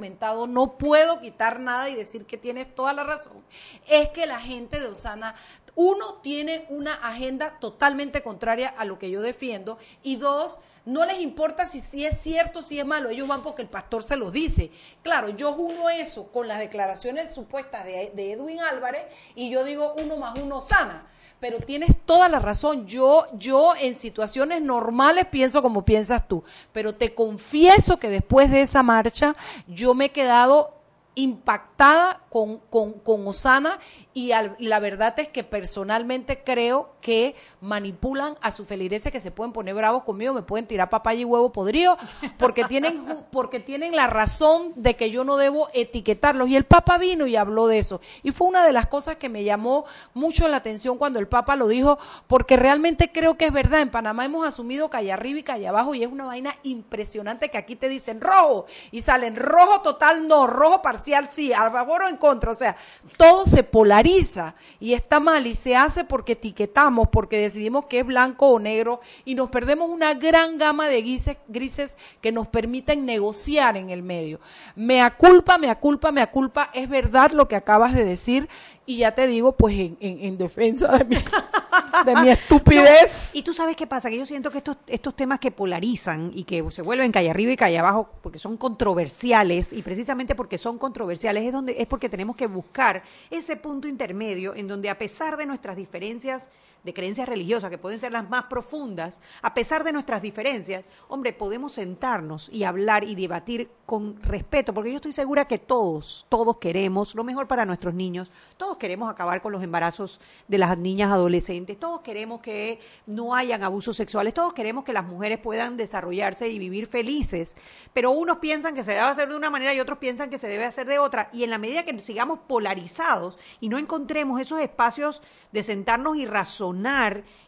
no puedo quitar nada y decir que tienes toda la razón, es que la gente de Osana uno, tiene una agenda totalmente contraria a lo que yo defiendo y dos, no les importa si, es cierto, si es malo, ellos van porque el pastor se los dice. Claro, yo uno eso con las declaraciones supuestas de, de Edwin Álvarez y yo digo uno más uno sana pero tienes toda la razón. Yo, yo en situaciones normales pienso como piensas tú, pero te confieso que después de esa marcha yo me he quedado impactada con, con, con Osana y, la verdad es que personalmente creo que manipulan a sus feligreses que se pueden poner bravos conmigo, me pueden tirar papaya y huevo podrido, porque tienen, porque tienen la razón de que yo no debo etiquetarlos. Y el Papa vino y habló de eso. Y fue una de las cosas que me llamó mucho la atención cuando el Papa lo dijo, porque realmente creo que es verdad. En Panamá hemos asumido calle arriba y calle abajo y es una vaina impresionante que aquí te dicen rojo y salen rojo total no, rojo parcial sí, a favor o en contra. O sea, todo se polariza y está mal y se hace porque etiquetamos, porque decidimos que es blanco o negro y nos perdemos una gran gama de grises, grises que nos permiten negociar en el medio. Mea culpa, mea culpa, mea culpa, es verdad lo que acabas de decir y ya te digo, pues en, defensa de mi, de mi estupidez. y tú sabes qué pasa, que yo siento que estos, estos temas que polarizan y que se vuelven calle arriba y calle abajo porque son controversiales y precisamente porque son controversiales es donde es porque tenemos que buscar ese punto intermedio en donde a pesar de nuestras diferencias de creencias religiosas, que pueden ser las más profundas, a pesar de nuestras diferencias, hombre, podemos sentarnos y hablar y debatir con respeto, porque yo estoy segura que todos, todos queremos lo mejor para nuestros niños, todos queremos acabar con los embarazos de las niñas adolescentes, todos queremos que no hayan abusos sexuales, todos queremos que las mujeres puedan desarrollarse y vivir felices, pero unos piensan que se debe hacer de una manera y otros piensan que se debe hacer de otra, y en la medida que sigamos polarizados y no encontremos esos espacios de sentarnos y razonar,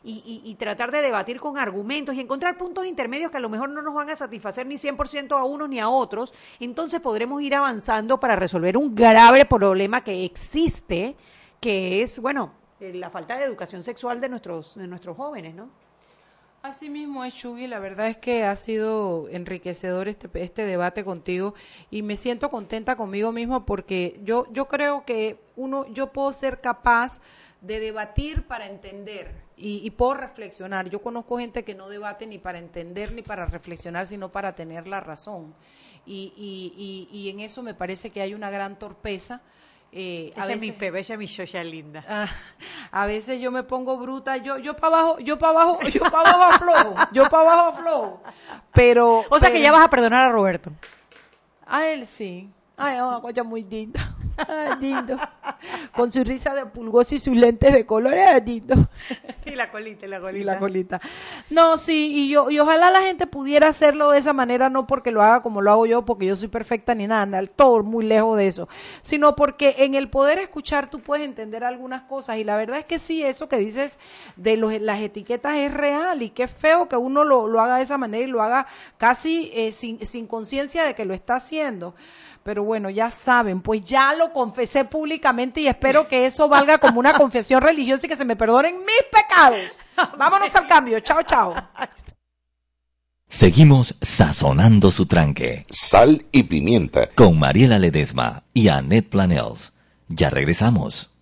y, tratar de debatir con argumentos y encontrar puntos intermedios que a lo mejor no nos van a satisfacer ni 100% a unos ni a otros, entonces podremos ir avanzando para resolver un grave problema que existe, que es, bueno, eh, la falta de educación sexual de nuestros, de nuestros jóvenes, ¿no? Así mismo es, Chugi. La verdad es que ha sido enriquecedor este, este debate contigo y me siento contenta conmigo mismo porque yo, yo creo que uno, yo puedo ser capaz de debatir para entender y, y, puedo reflexionar. Yo conozco gente que no debate ni para entender ni para reflexionar, sino para tener la razón. Y, y, y en eso me parece que hay una gran torpeza. Eh, a veces, mi bebé, ella mi chocha linda. Ah, a veces yo me pongo bruta, yo yo para abajo, yo para abajo, yo para abajo flojo, yo para abajo flojo. Pero O sea que ya vas a perdonar a Roberto. A él sí. Ay, una muy linda. Ay, lindo. Con su risa de pulgoso y sus lentes de colores, lindo. Y la colita, y la colita. Sí, la colita. No, sí, y yo, y ojalá la gente pudiera hacerlo de esa manera, no porque lo haga como lo hago yo, porque yo soy perfecta ni nada, todo muy lejos de eso, sino porque en el poder escuchar tú puedes entender algunas cosas. Y la verdad es que sí, eso que dices de los, las etiquetas es real y qué feo que uno lo, lo haga de esa manera y lo haga casi eh, sin, sin conciencia de que lo está haciendo. Pero bueno, ya saben, pues ya lo confesé públicamente y espero que eso valga como una confesión religiosa y que se me perdonen mis pecados. Vámonos al cambio. Chao, chao. Seguimos sazonando su tranque. Sal y pimienta. Con Mariela Ledesma y Annette Planels. Ya regresamos.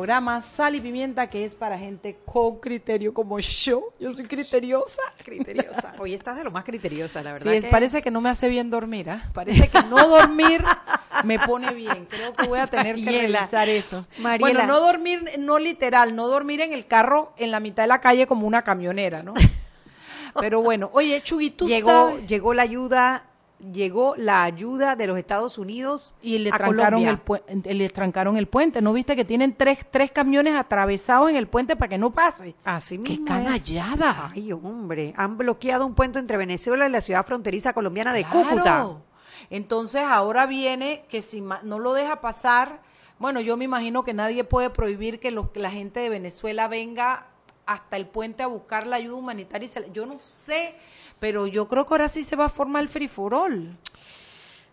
Programa Sal y Pimienta, que es para gente con criterio como yo. Yo soy criteriosa. Criteriosa. Hoy estás de lo más criteriosa, la Sí, verdad. es- que- parece que no me hace bien dormir, ¿ah? Parece que no dormir me pone bien. Creo que voy a tener que revisar eso. Mariela. Bueno, no dormir, no literal, no dormir en el carro en la mitad de la calle como una camionera, ¿no? Pero bueno, oye, Chugui, tú llegó, sabes- llegó la ayuda, llegó la ayuda de los Estados Unidos y le a trancaron Colombia. el, pue- le trancaron el puente. ¿No viste que tienen tres, tres camiones atravesados en el puente para que no pase? Así ¡Qué mismo es. canallada! Ay, hombre, han bloqueado un puente entre Venezuela y la ciudad fronteriza colombiana de Claro. Cúcuta. Entonces ahora viene que si no lo deja pasar, bueno, yo me imagino que nadie puede prohibir que, los, que la gente de Venezuela venga hasta el puente a buscar la ayuda humanitaria. y se yo no sé, pero yo creo que ahora sí se va a formar el free for all.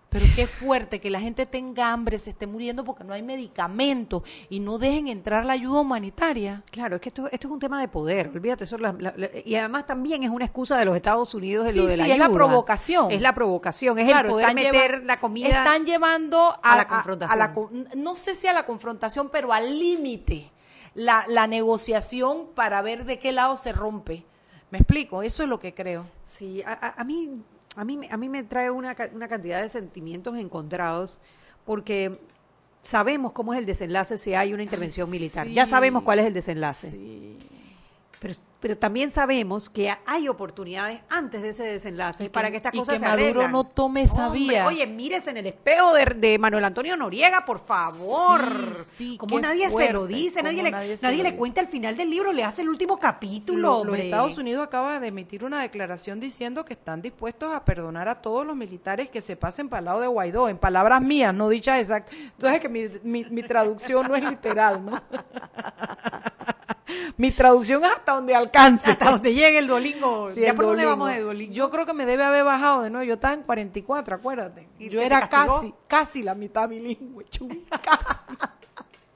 Pero qué fuerte que la gente tenga hambre, se esté muriendo porque no hay medicamentos y no dejen entrar la ayuda humanitaria. Claro, es que esto, esto es un tema de poder, olvídate eso. la- la- la- y además también es una excusa de los Estados Unidos de Sí, lo de la sí, es la ayuda. provocación. Es la provocación, es Claro, el poder lleva- meter la comida. Están llevando a, a la confrontación. a no sé si a la confrontación, pero al límite la, la negociación para ver de qué lado se rompe. ¿Me explico? Eso es lo que creo. Sí, a, a- a mí, a mí, me- a mí me trae una, una cantidad de sentimientos encontrados porque sabemos cómo es el desenlace si hay una intervención militar. Ya sí. sabemos cuál es el desenlace. Pero, pero también sabemos que hay oportunidades antes de ese desenlace Y que- para que estas cosas que se Maduro arreglan. no tome esa Hombre, vía. Oye, mírese en el espejo de, de Manuel Antonio Noriega, por favor. Sí, sí, como nadie se lo dice, nadie le, nadie nadie cuenta el final del libro, le hace el último capítulo. Lo- los. Estados Unidos acaba de emitir una declaración diciendo que están dispuestos a perdonar a todos los militares que se pasen para el lado de Guaidó, en palabras mías, no dichas exactas. Entonces que mi, mi, mi traducción no es literal, ¿no? mi traducción es hasta donde alcance. Hasta donde llegue el Duolingo. Sí, ¿Ya el por dónde vamos de Duolingo? Yo creo que me debe haber bajado de nuevo. Yo estaba en 44, acuérdate. ¿Y Yo era castigó? casi, casi la mitad bilingüe, Chuy, casi.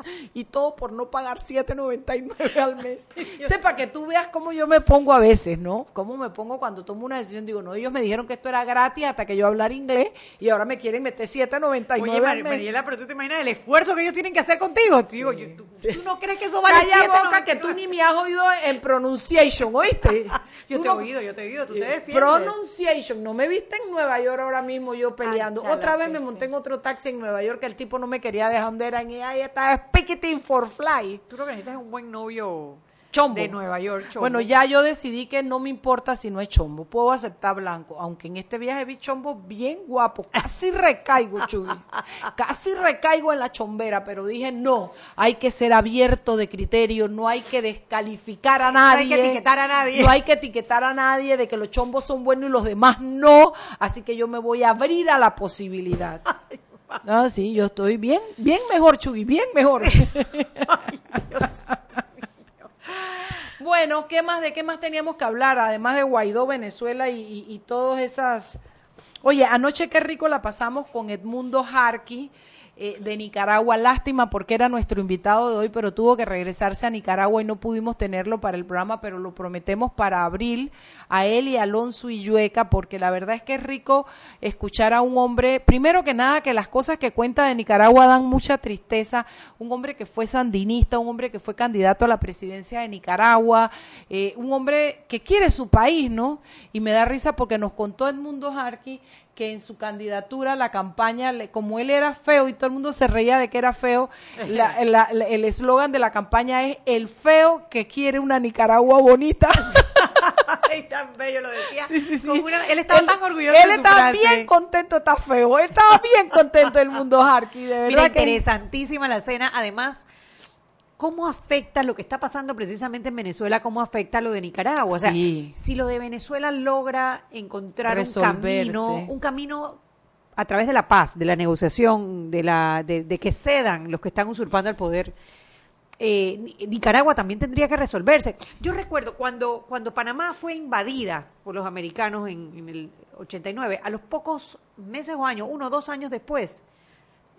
y todo por no pagar 7.99 al mes. Sepa que tú veas cómo yo me pongo a veces, ¿no? Cómo me pongo cuando tomo una decisión. Digo, no, ellos me dijeron que esto era gratis hasta que yo hablar inglés y ahora me quieren meter 7.99 Oye, al Mar- mes. Mariela, pero tú te imaginas el esfuerzo que ellos tienen que hacer contigo. Digo, yo- ¿tú, tú no crees que eso vale Calla siete boca que tú ni me has oído en pronunciation, ¿oíste? Yo Tú te he no- oído, yo te he oído, tú te defiendes. Pronunciation, no me viste en Nueva York ahora mismo yo peleando. chala, Otra vez me monté en otro taxi en Nueva York que el tipo no me quería dejar donde era y ahí estaba speaking for fly. Tú lo que necesitas es un buen novio Chombo. de Nueva York, chombo. Bueno, ya yo decidí que no me importa si no es chombo, puedo aceptar blanco, aunque en este viaje vi chombo bien guapo, casi recaigo, Chuy, casi recaigo en la chombera, pero dije no, hay que ser abierto de criterio, no hay que descalificar a nadie. hay que etiquetar a nadie. No hay que etiquetar a nadie de que los chombos son buenos y los demás no, así que yo me voy a abrir a la posibilidad. Ah, sí, yo estoy bien, bien mejor, Chuy, bien mejor. Bueno, ¿qué más? ¿De qué más teníamos que hablar? Además de Guaidó, Venezuela y, y- todas esas... Oye, anoche qué rico la pasamos con Edmundo Jarqui eh, de Nicaragua. Lástima porque era nuestro invitado de hoy, pero tuvo que regresarse a Nicaragua y no pudimos tenerlo para el programa, pero lo prometemos para abril a él y a Alonso y Yueca, porque la verdad es que es rico escuchar a un hombre, primero que nada, que las cosas que cuenta de Nicaragua dan mucha tristeza. Un hombre que fue sandinista, un hombre que fue candidato a la presidencia de Nicaragua, eh, un hombre que quiere su país, ¿no? Y me da risa porque nos contó Edmundo Jarqui que en su candidatura, la campaña, le- como él era feo y todo el mundo se reía de que era feo, la- la- la- el eslogan de la campaña es el feo que quiere una Nicaragua bonita. Ay, tan bello lo decía. Sí, sí, sí. Una- él estaba Él- tan orgulloso Él de su estaba frase. bien contento, está feo. Él estaba bien contento del mundo Harky, de verdad. Mira, que- interesantísima la cena. Además, ¿cómo afecta lo que está pasando precisamente en Venezuela? ¿Cómo afecta lo de Nicaragua? O sea, Sí. si lo de Venezuela logra encontrar un camino, un camino a través de la paz, de la negociación, de, la, de, de que cedan los que están usurpando el poder, eh, Ni- Nicaragua también tendría que resolverse. Yo recuerdo cuando, cuando Panamá fue invadida por los americanos en, en el 89, a los pocos meses o años, uno o dos años después,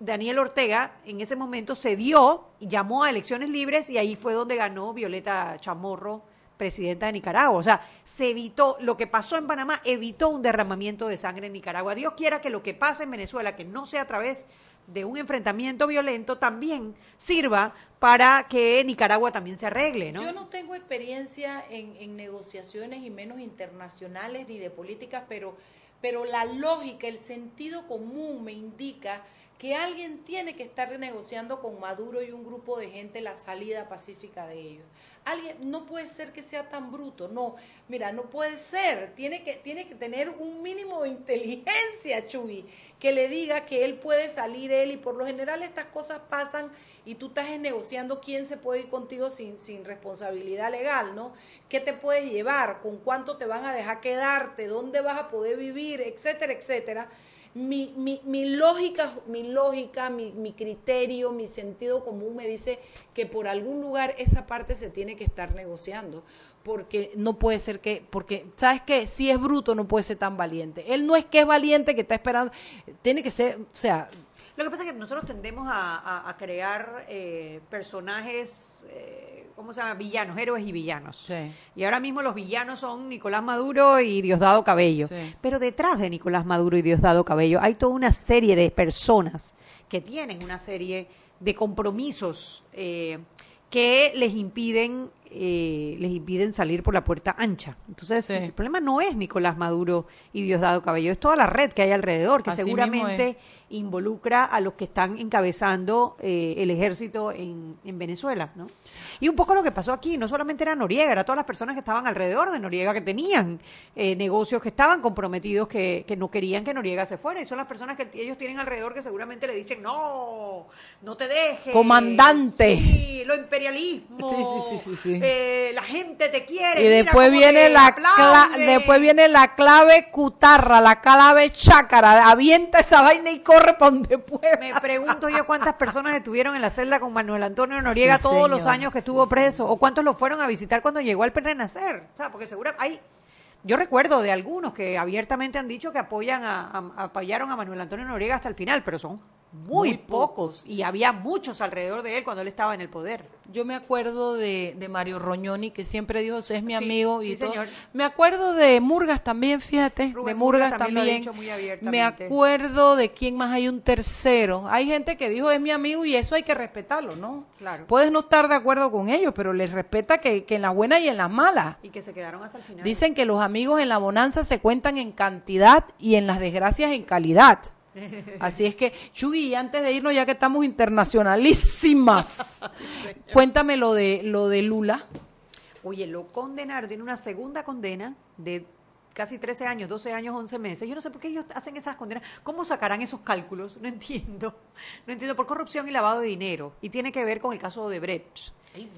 Daniel Ortega en ese momento cedió y llamó a elecciones libres y ahí fue donde ganó Violeta Chamorro, presidenta de Nicaragua. O sea, se evitó, lo que pasó en Panamá evitó un derramamiento de sangre en Nicaragua. Dios quiera que lo que pase en Venezuela, que no sea a través de un enfrentamiento violento, también sirva para que Nicaragua también se arregle, ¿no? Yo no tengo experiencia en, en negociaciones y menos internacionales ni de políticas, pero, pero la lógica, el sentido común me indica que alguien tiene que estar negociando con Maduro y un grupo de gente la salida pacífica de ellos. Alguien no puede ser que sea tan bruto, no. Mira, no puede ser. Tiene que tiene que tener un mínimo de inteligencia, Chuy, que le diga que él puede salir él y por lo general estas cosas pasan y tú estás negociando quién se puede ir contigo sin, sin responsabilidad legal, ¿no? ¿Qué te puedes llevar? ¿Con cuánto te van a dejar quedarte? ¿Dónde vas a poder vivir? Etcétera, etcétera. Mi, mi, mi lógica, mi lógica, mi, mi criterio, mi sentido común me dice que por algún lugar esa parte se tiene que estar negociando, porque no puede ser que, porque, ¿sabes qué? Si es bruto no puede ser tan valiente. Él no es que es valiente, que está esperando, tiene que ser, o sea, Lo que pasa es que nosotros tendemos a, a- crear eh, personajes, eh, ¿cómo se llama? Villanos, héroes y villanos. Sí. Y ahora mismo los villanos son Nicolás Maduro y Diosdado Cabello. Sí. Pero detrás de Nicolás Maduro y Diosdado Cabello hay toda una serie de personas que tienen una serie de compromisos eh, que les impiden eh, les impiden salir por la puerta ancha. Entonces, Sí. el problema no es Nicolás Maduro y Diosdado Cabello, es toda la red que hay alrededor, que Así seguramente involucra a los que están encabezando eh, el ejército en, en Venezuela, ¿no? Y un poco lo que pasó aquí, no solamente era Noriega, era todas las personas que estaban alrededor de Noriega, que tenían eh, negocios que estaban comprometidos, que, que no querían que Noriega se fuera, y son las personas que ellos tienen alrededor que seguramente le dicen, no, no te dejes. Comandante. Sí, lo imperialismo. Sí, sí, sí, sí, sí. Eh, la gente te quiere. Y mira después viene la después viene la clave cutarra, la clave chácara, avienta esa vaina y corre para donde pueda. Me pregunto yo cuántas personas estuvieron en la celda con Manuel Antonio Noriega Sí, todos los años que estuvo preso, o cuántos lo fueron a visitar cuando llegó al Renacer. O sea, porque seguro hay. Yo recuerdo de algunos que abiertamente han dicho que apoyan a, a- apoyaron a Manuel Antonio Noriega hasta el final, pero son muy, Muy pocos. pocos. Y había muchos alrededor de él cuando él estaba en el poder. Yo me acuerdo de, de Mario Roñoni, que siempre dijo, es mi Sí, amigo. y sí, todo. señor. Me acuerdo de Murgas también, fíjate, de Murgas, Murgas también me acuerdo de quién más hay un tercero. Hay gente que dijo, es mi amigo y eso hay que respetarlo, ¿no? Claro. Puedes no estar de acuerdo con ellos, pero les respeta que, que en las buenas y en las malas. Y que se quedaron hasta el final. Dicen que los amigos en la bonanza se cuentan en cantidad y en las desgracias en calidad. Así es que, Chugi, antes de irnos, ya que estamos internacionalísimas, cuéntame lo de, lo de Lula. Oye, lo condenaron, tiene una segunda condena de casi 13 años, 12 años, 11 meses. Yo no sé por qué ellos hacen esas condenas. ¿Cómo sacarán esos cálculos? No entiendo. No entiendo. Por corrupción y lavado de dinero. Y tiene que ver con el caso de Brecht.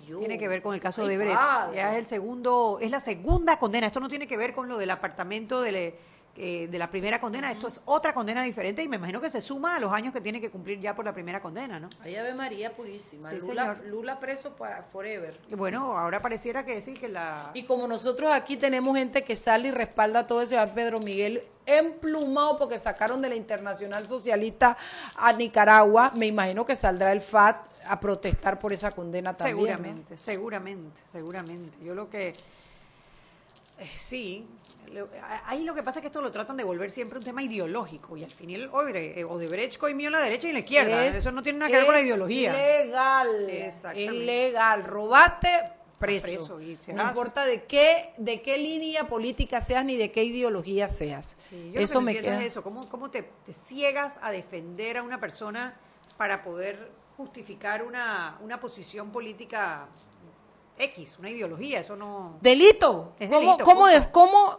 Tiene que ver con el caso Ay, de Brecht. padre. Ya es el segundo, es la segunda condena. Esto no tiene que ver con lo del apartamento de, eh, de la primera condena. Esto es otra condena diferente y me imagino que se suma a los años que tiene que cumplir ya por la primera condena, ¿no? Ahí ve María Purísima. Sí, Lula, señor. Lula preso para forever. Y bueno, ahora pareciera que sí, que la... Y como nosotros aquí tenemos gente que sale y respalda todo eso, Pedro Miguel emplumado porque sacaron de la Internacional Socialista a Nicaragua, me imagino que saldrá el FAT a protestar por esa condena también. ¿no? Seguramente, seguramente, seguramente. Yo lo que... eh, sí, ahí lo que pasa es que esto lo tratan de volver siempre un tema ideológico y al final, oye, eh, Odebrecht coimió la derecha y la izquierda. Es- Eso no tiene nada que ver con la ideología. Legal. Es legal. Robaste preso. Preso, y se no importa de qué, de qué línea política seas ni de qué ideología seas. Sí, yo eso lo que me entiendo queda. es eso, ¿cómo, cómo te, te ciegas a defender a una persona para poder justificar una, una posición política X, una ideología? Eso no... Delito. Es ¿Cómo, delito,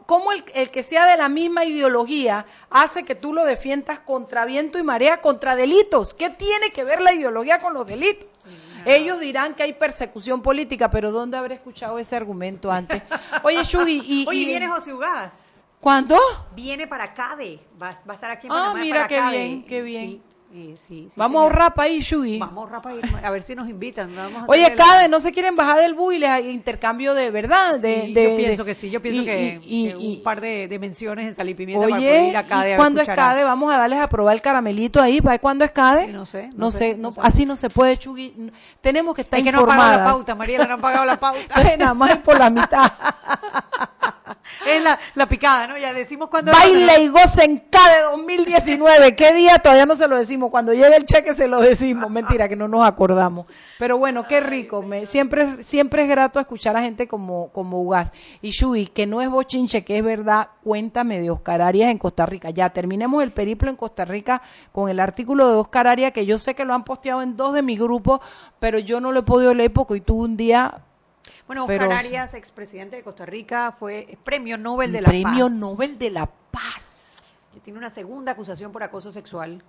cómo, el, el que sea de la misma ideología hace que tú lo defiendas contra viento y marea, contra delitos? ¿Qué tiene que ver la ideología con los delitos? Ellos dirán que hay persecución política, pero ¿dónde habré escuchado ese argumento antes? Oye, Shugi, y, Oye, y- viene José Ugaz. ¿cuándo? Viene para CADE. Va, va a estar aquí en Ah, Panamá mira para qué CADE. bien, qué bien. Sí, sí, sí, Vamos a ahorrar para ahí, Shugi. Vamos a ahorrar para ir, a ver si nos invitan. Vamos a Oye, Cade, no se quieren bajar del bus y les hay intercambio de verdad. De, de- yo pienso de- que sí, yo pienso y- que, y- que y- un par de, menciones en Sal y Pimienta para poder Oye, ir a CADE ¿y a cuándo es CADE? Vamos a darles a probar el caramelito ahí. ¿Para cuándo es CADE? No sé, No, no sé, sé, no- así no se puede, Chugui. Tenemos que estar Es que no han pagado informadas. la pauta, Mariela, no han pagado la pauta. Nada más es por la mitad. es la, la picada, ¿no? Ya decimos cuándo... Baile y goce en CADE 2019. ¿Qué día? Todavía no se lo decimos. Cuando llegue el cheque se lo decimos. Mentira, que no nos acordamos. Pero bueno, qué rico. Me, siempre, siempre es grato escuchar a gente como, como Ugaz. Y Shui, que no es bochinche, que es verdad, cuéntame de Oscar Arias en Costa Rica. Ya terminemos el periplo en Costa Rica con el artículo de Oscar Arias, que yo sé que lo han posteado en dos de mis grupos, pero yo no lo he podido leer porque hoy tuve un día Bueno, Oscar Pero- Arias, expresidente de Costa Rica, fue premio Nobel de la premio Paz. Nobel de la Paz. que tiene una segunda acusación por acoso sexual.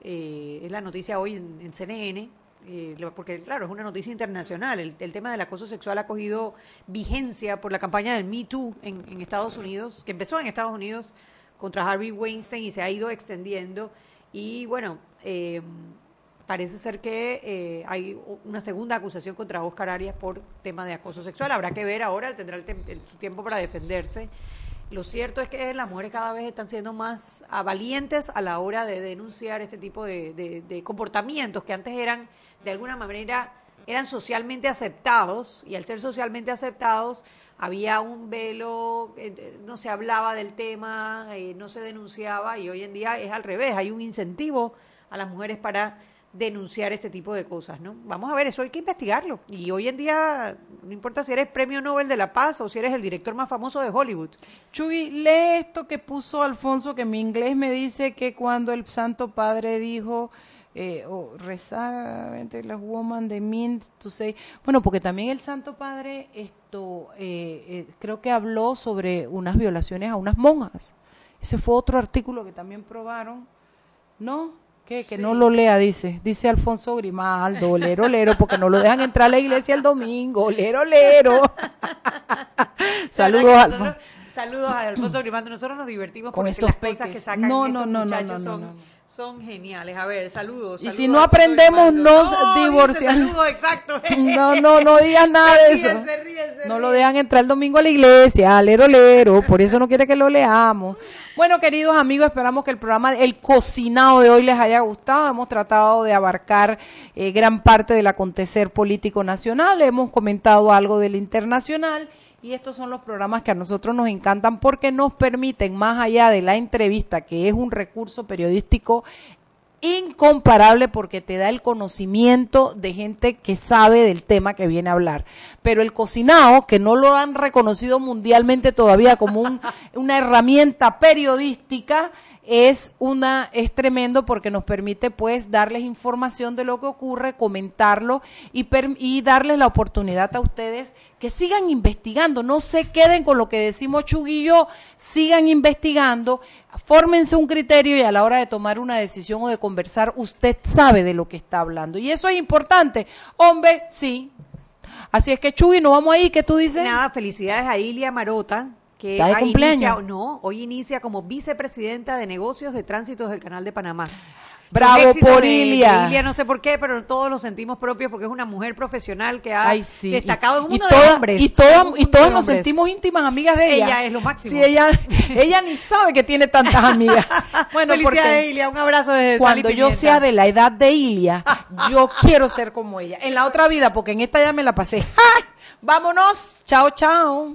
Eh, es la noticia hoy en, en CNN, eh, porque claro, es una noticia internacional. El, el tema del acoso sexual ha cogido vigencia por la campaña del Me Too en, en Estados Unidos, que empezó en Estados Unidos contra Harvey Weinstein y se ha ido extendiendo. Y bueno, eh, parece ser que eh, hay una segunda acusación contra Oscar Arias por tema de acoso sexual. Habrá que ver ahora, tendrá el el- su tiempo para defenderse. Lo cierto es que las mujeres cada vez están siendo más valientes a la hora de denunciar este tipo de, de- comportamientos que antes eran, de alguna manera, eran socialmente aceptados y al ser socialmente aceptados había un velo, eh, no se hablaba del tema, eh, no se denunciaba y hoy en día es al revés, hay un incentivo a las mujeres para denunciar este tipo de cosas, ¿no? Vamos a ver, eso hay que investigarlo. Y hoy en día, no importa si eres premio Nobel de la Paz o si eres el director más famoso de Hollywood. Chuy, lee esto que puso Alfonso, que mi inglés me dice que cuando el Santo Padre dijo eh, o rezar entre las woman de means to bueno, porque también el Santo Padre esto eh, eh, creo que habló sobre unas violaciones a unas monjas. Ese fue otro artículo que también probaron, ¿no? Que, que no lo lea, dice. Dice Alfonso Grimaldo, olero, olero, porque no lo dejan entrar a la iglesia el domingo, olero, olero. Saludos, Alfonso. Saludos a Alfonso Grimaldo. Nosotros nos divertimos Con porque esos las cosas peques. que sacan No, estos no, no, no, muchachos no, no, son, no. Son geniales. A ver, saludos. Y saludos si no aprendemos, nos divorciamos. saludos, exacto. No, no, no digas nada de eso. Ríese, ríese, No lo dejan entrar el domingo a la iglesia, lero, lero, por eso no quiere que lo leamos. Bueno, queridos amigos, esperamos que el programa, el cocinado de hoy les haya gustado. Hemos tratado de abarcar eh, gran parte del acontecer político nacional, hemos comentado algo del internacional. Y estos son los programas que a nosotros nos encantan porque nos permiten, más allá de la entrevista, que es un recurso periodístico incomparable porque te da el conocimiento de gente que sabe del tema que viene a hablar. Pero el cocinado, que no lo han reconocido mundialmente todavía como un- una herramienta periodística, es una es tremendo porque nos permite pues darles información de lo que ocurre, comentarlo y, per- y darles la oportunidad a ustedes que sigan investigando, no se queden con lo que decimos Chuguillo, sigan investigando, fórmense un criterio y a la hora de tomar una decisión o de conversar, usted sabe de lo que está hablando. Y eso es importante. Hombre, sí. Así es que Chugui, nos vamos ahí, ¿qué tú dices? Nada, felicidades a Ilia Marota, que ¿Está de ha cumpleaños? iniciado- no, hoy inicia como vicepresidenta de negocios de tránsitos del Canal de Panamá. Bravo por Ilia. Ilia, no sé por qué, pero todos los sentimos propios porque es una mujer profesional que ha Ay, sí. destacado en un mundo y toda- de hombres. Y, todas- y todas nos sentimos íntimas amigas de ella. Ella es lo máximo. Sí, ella, ella ni sabe que tiene tantas amigas. Bueno, Felicidades, porque Ilia, un abrazo desde cuando yo sea de la edad de Ilia, yo quiero ser como ella. En la otra vida, porque en esta ya me la pasé. ¡Ja! Vámonos. Chao, chao.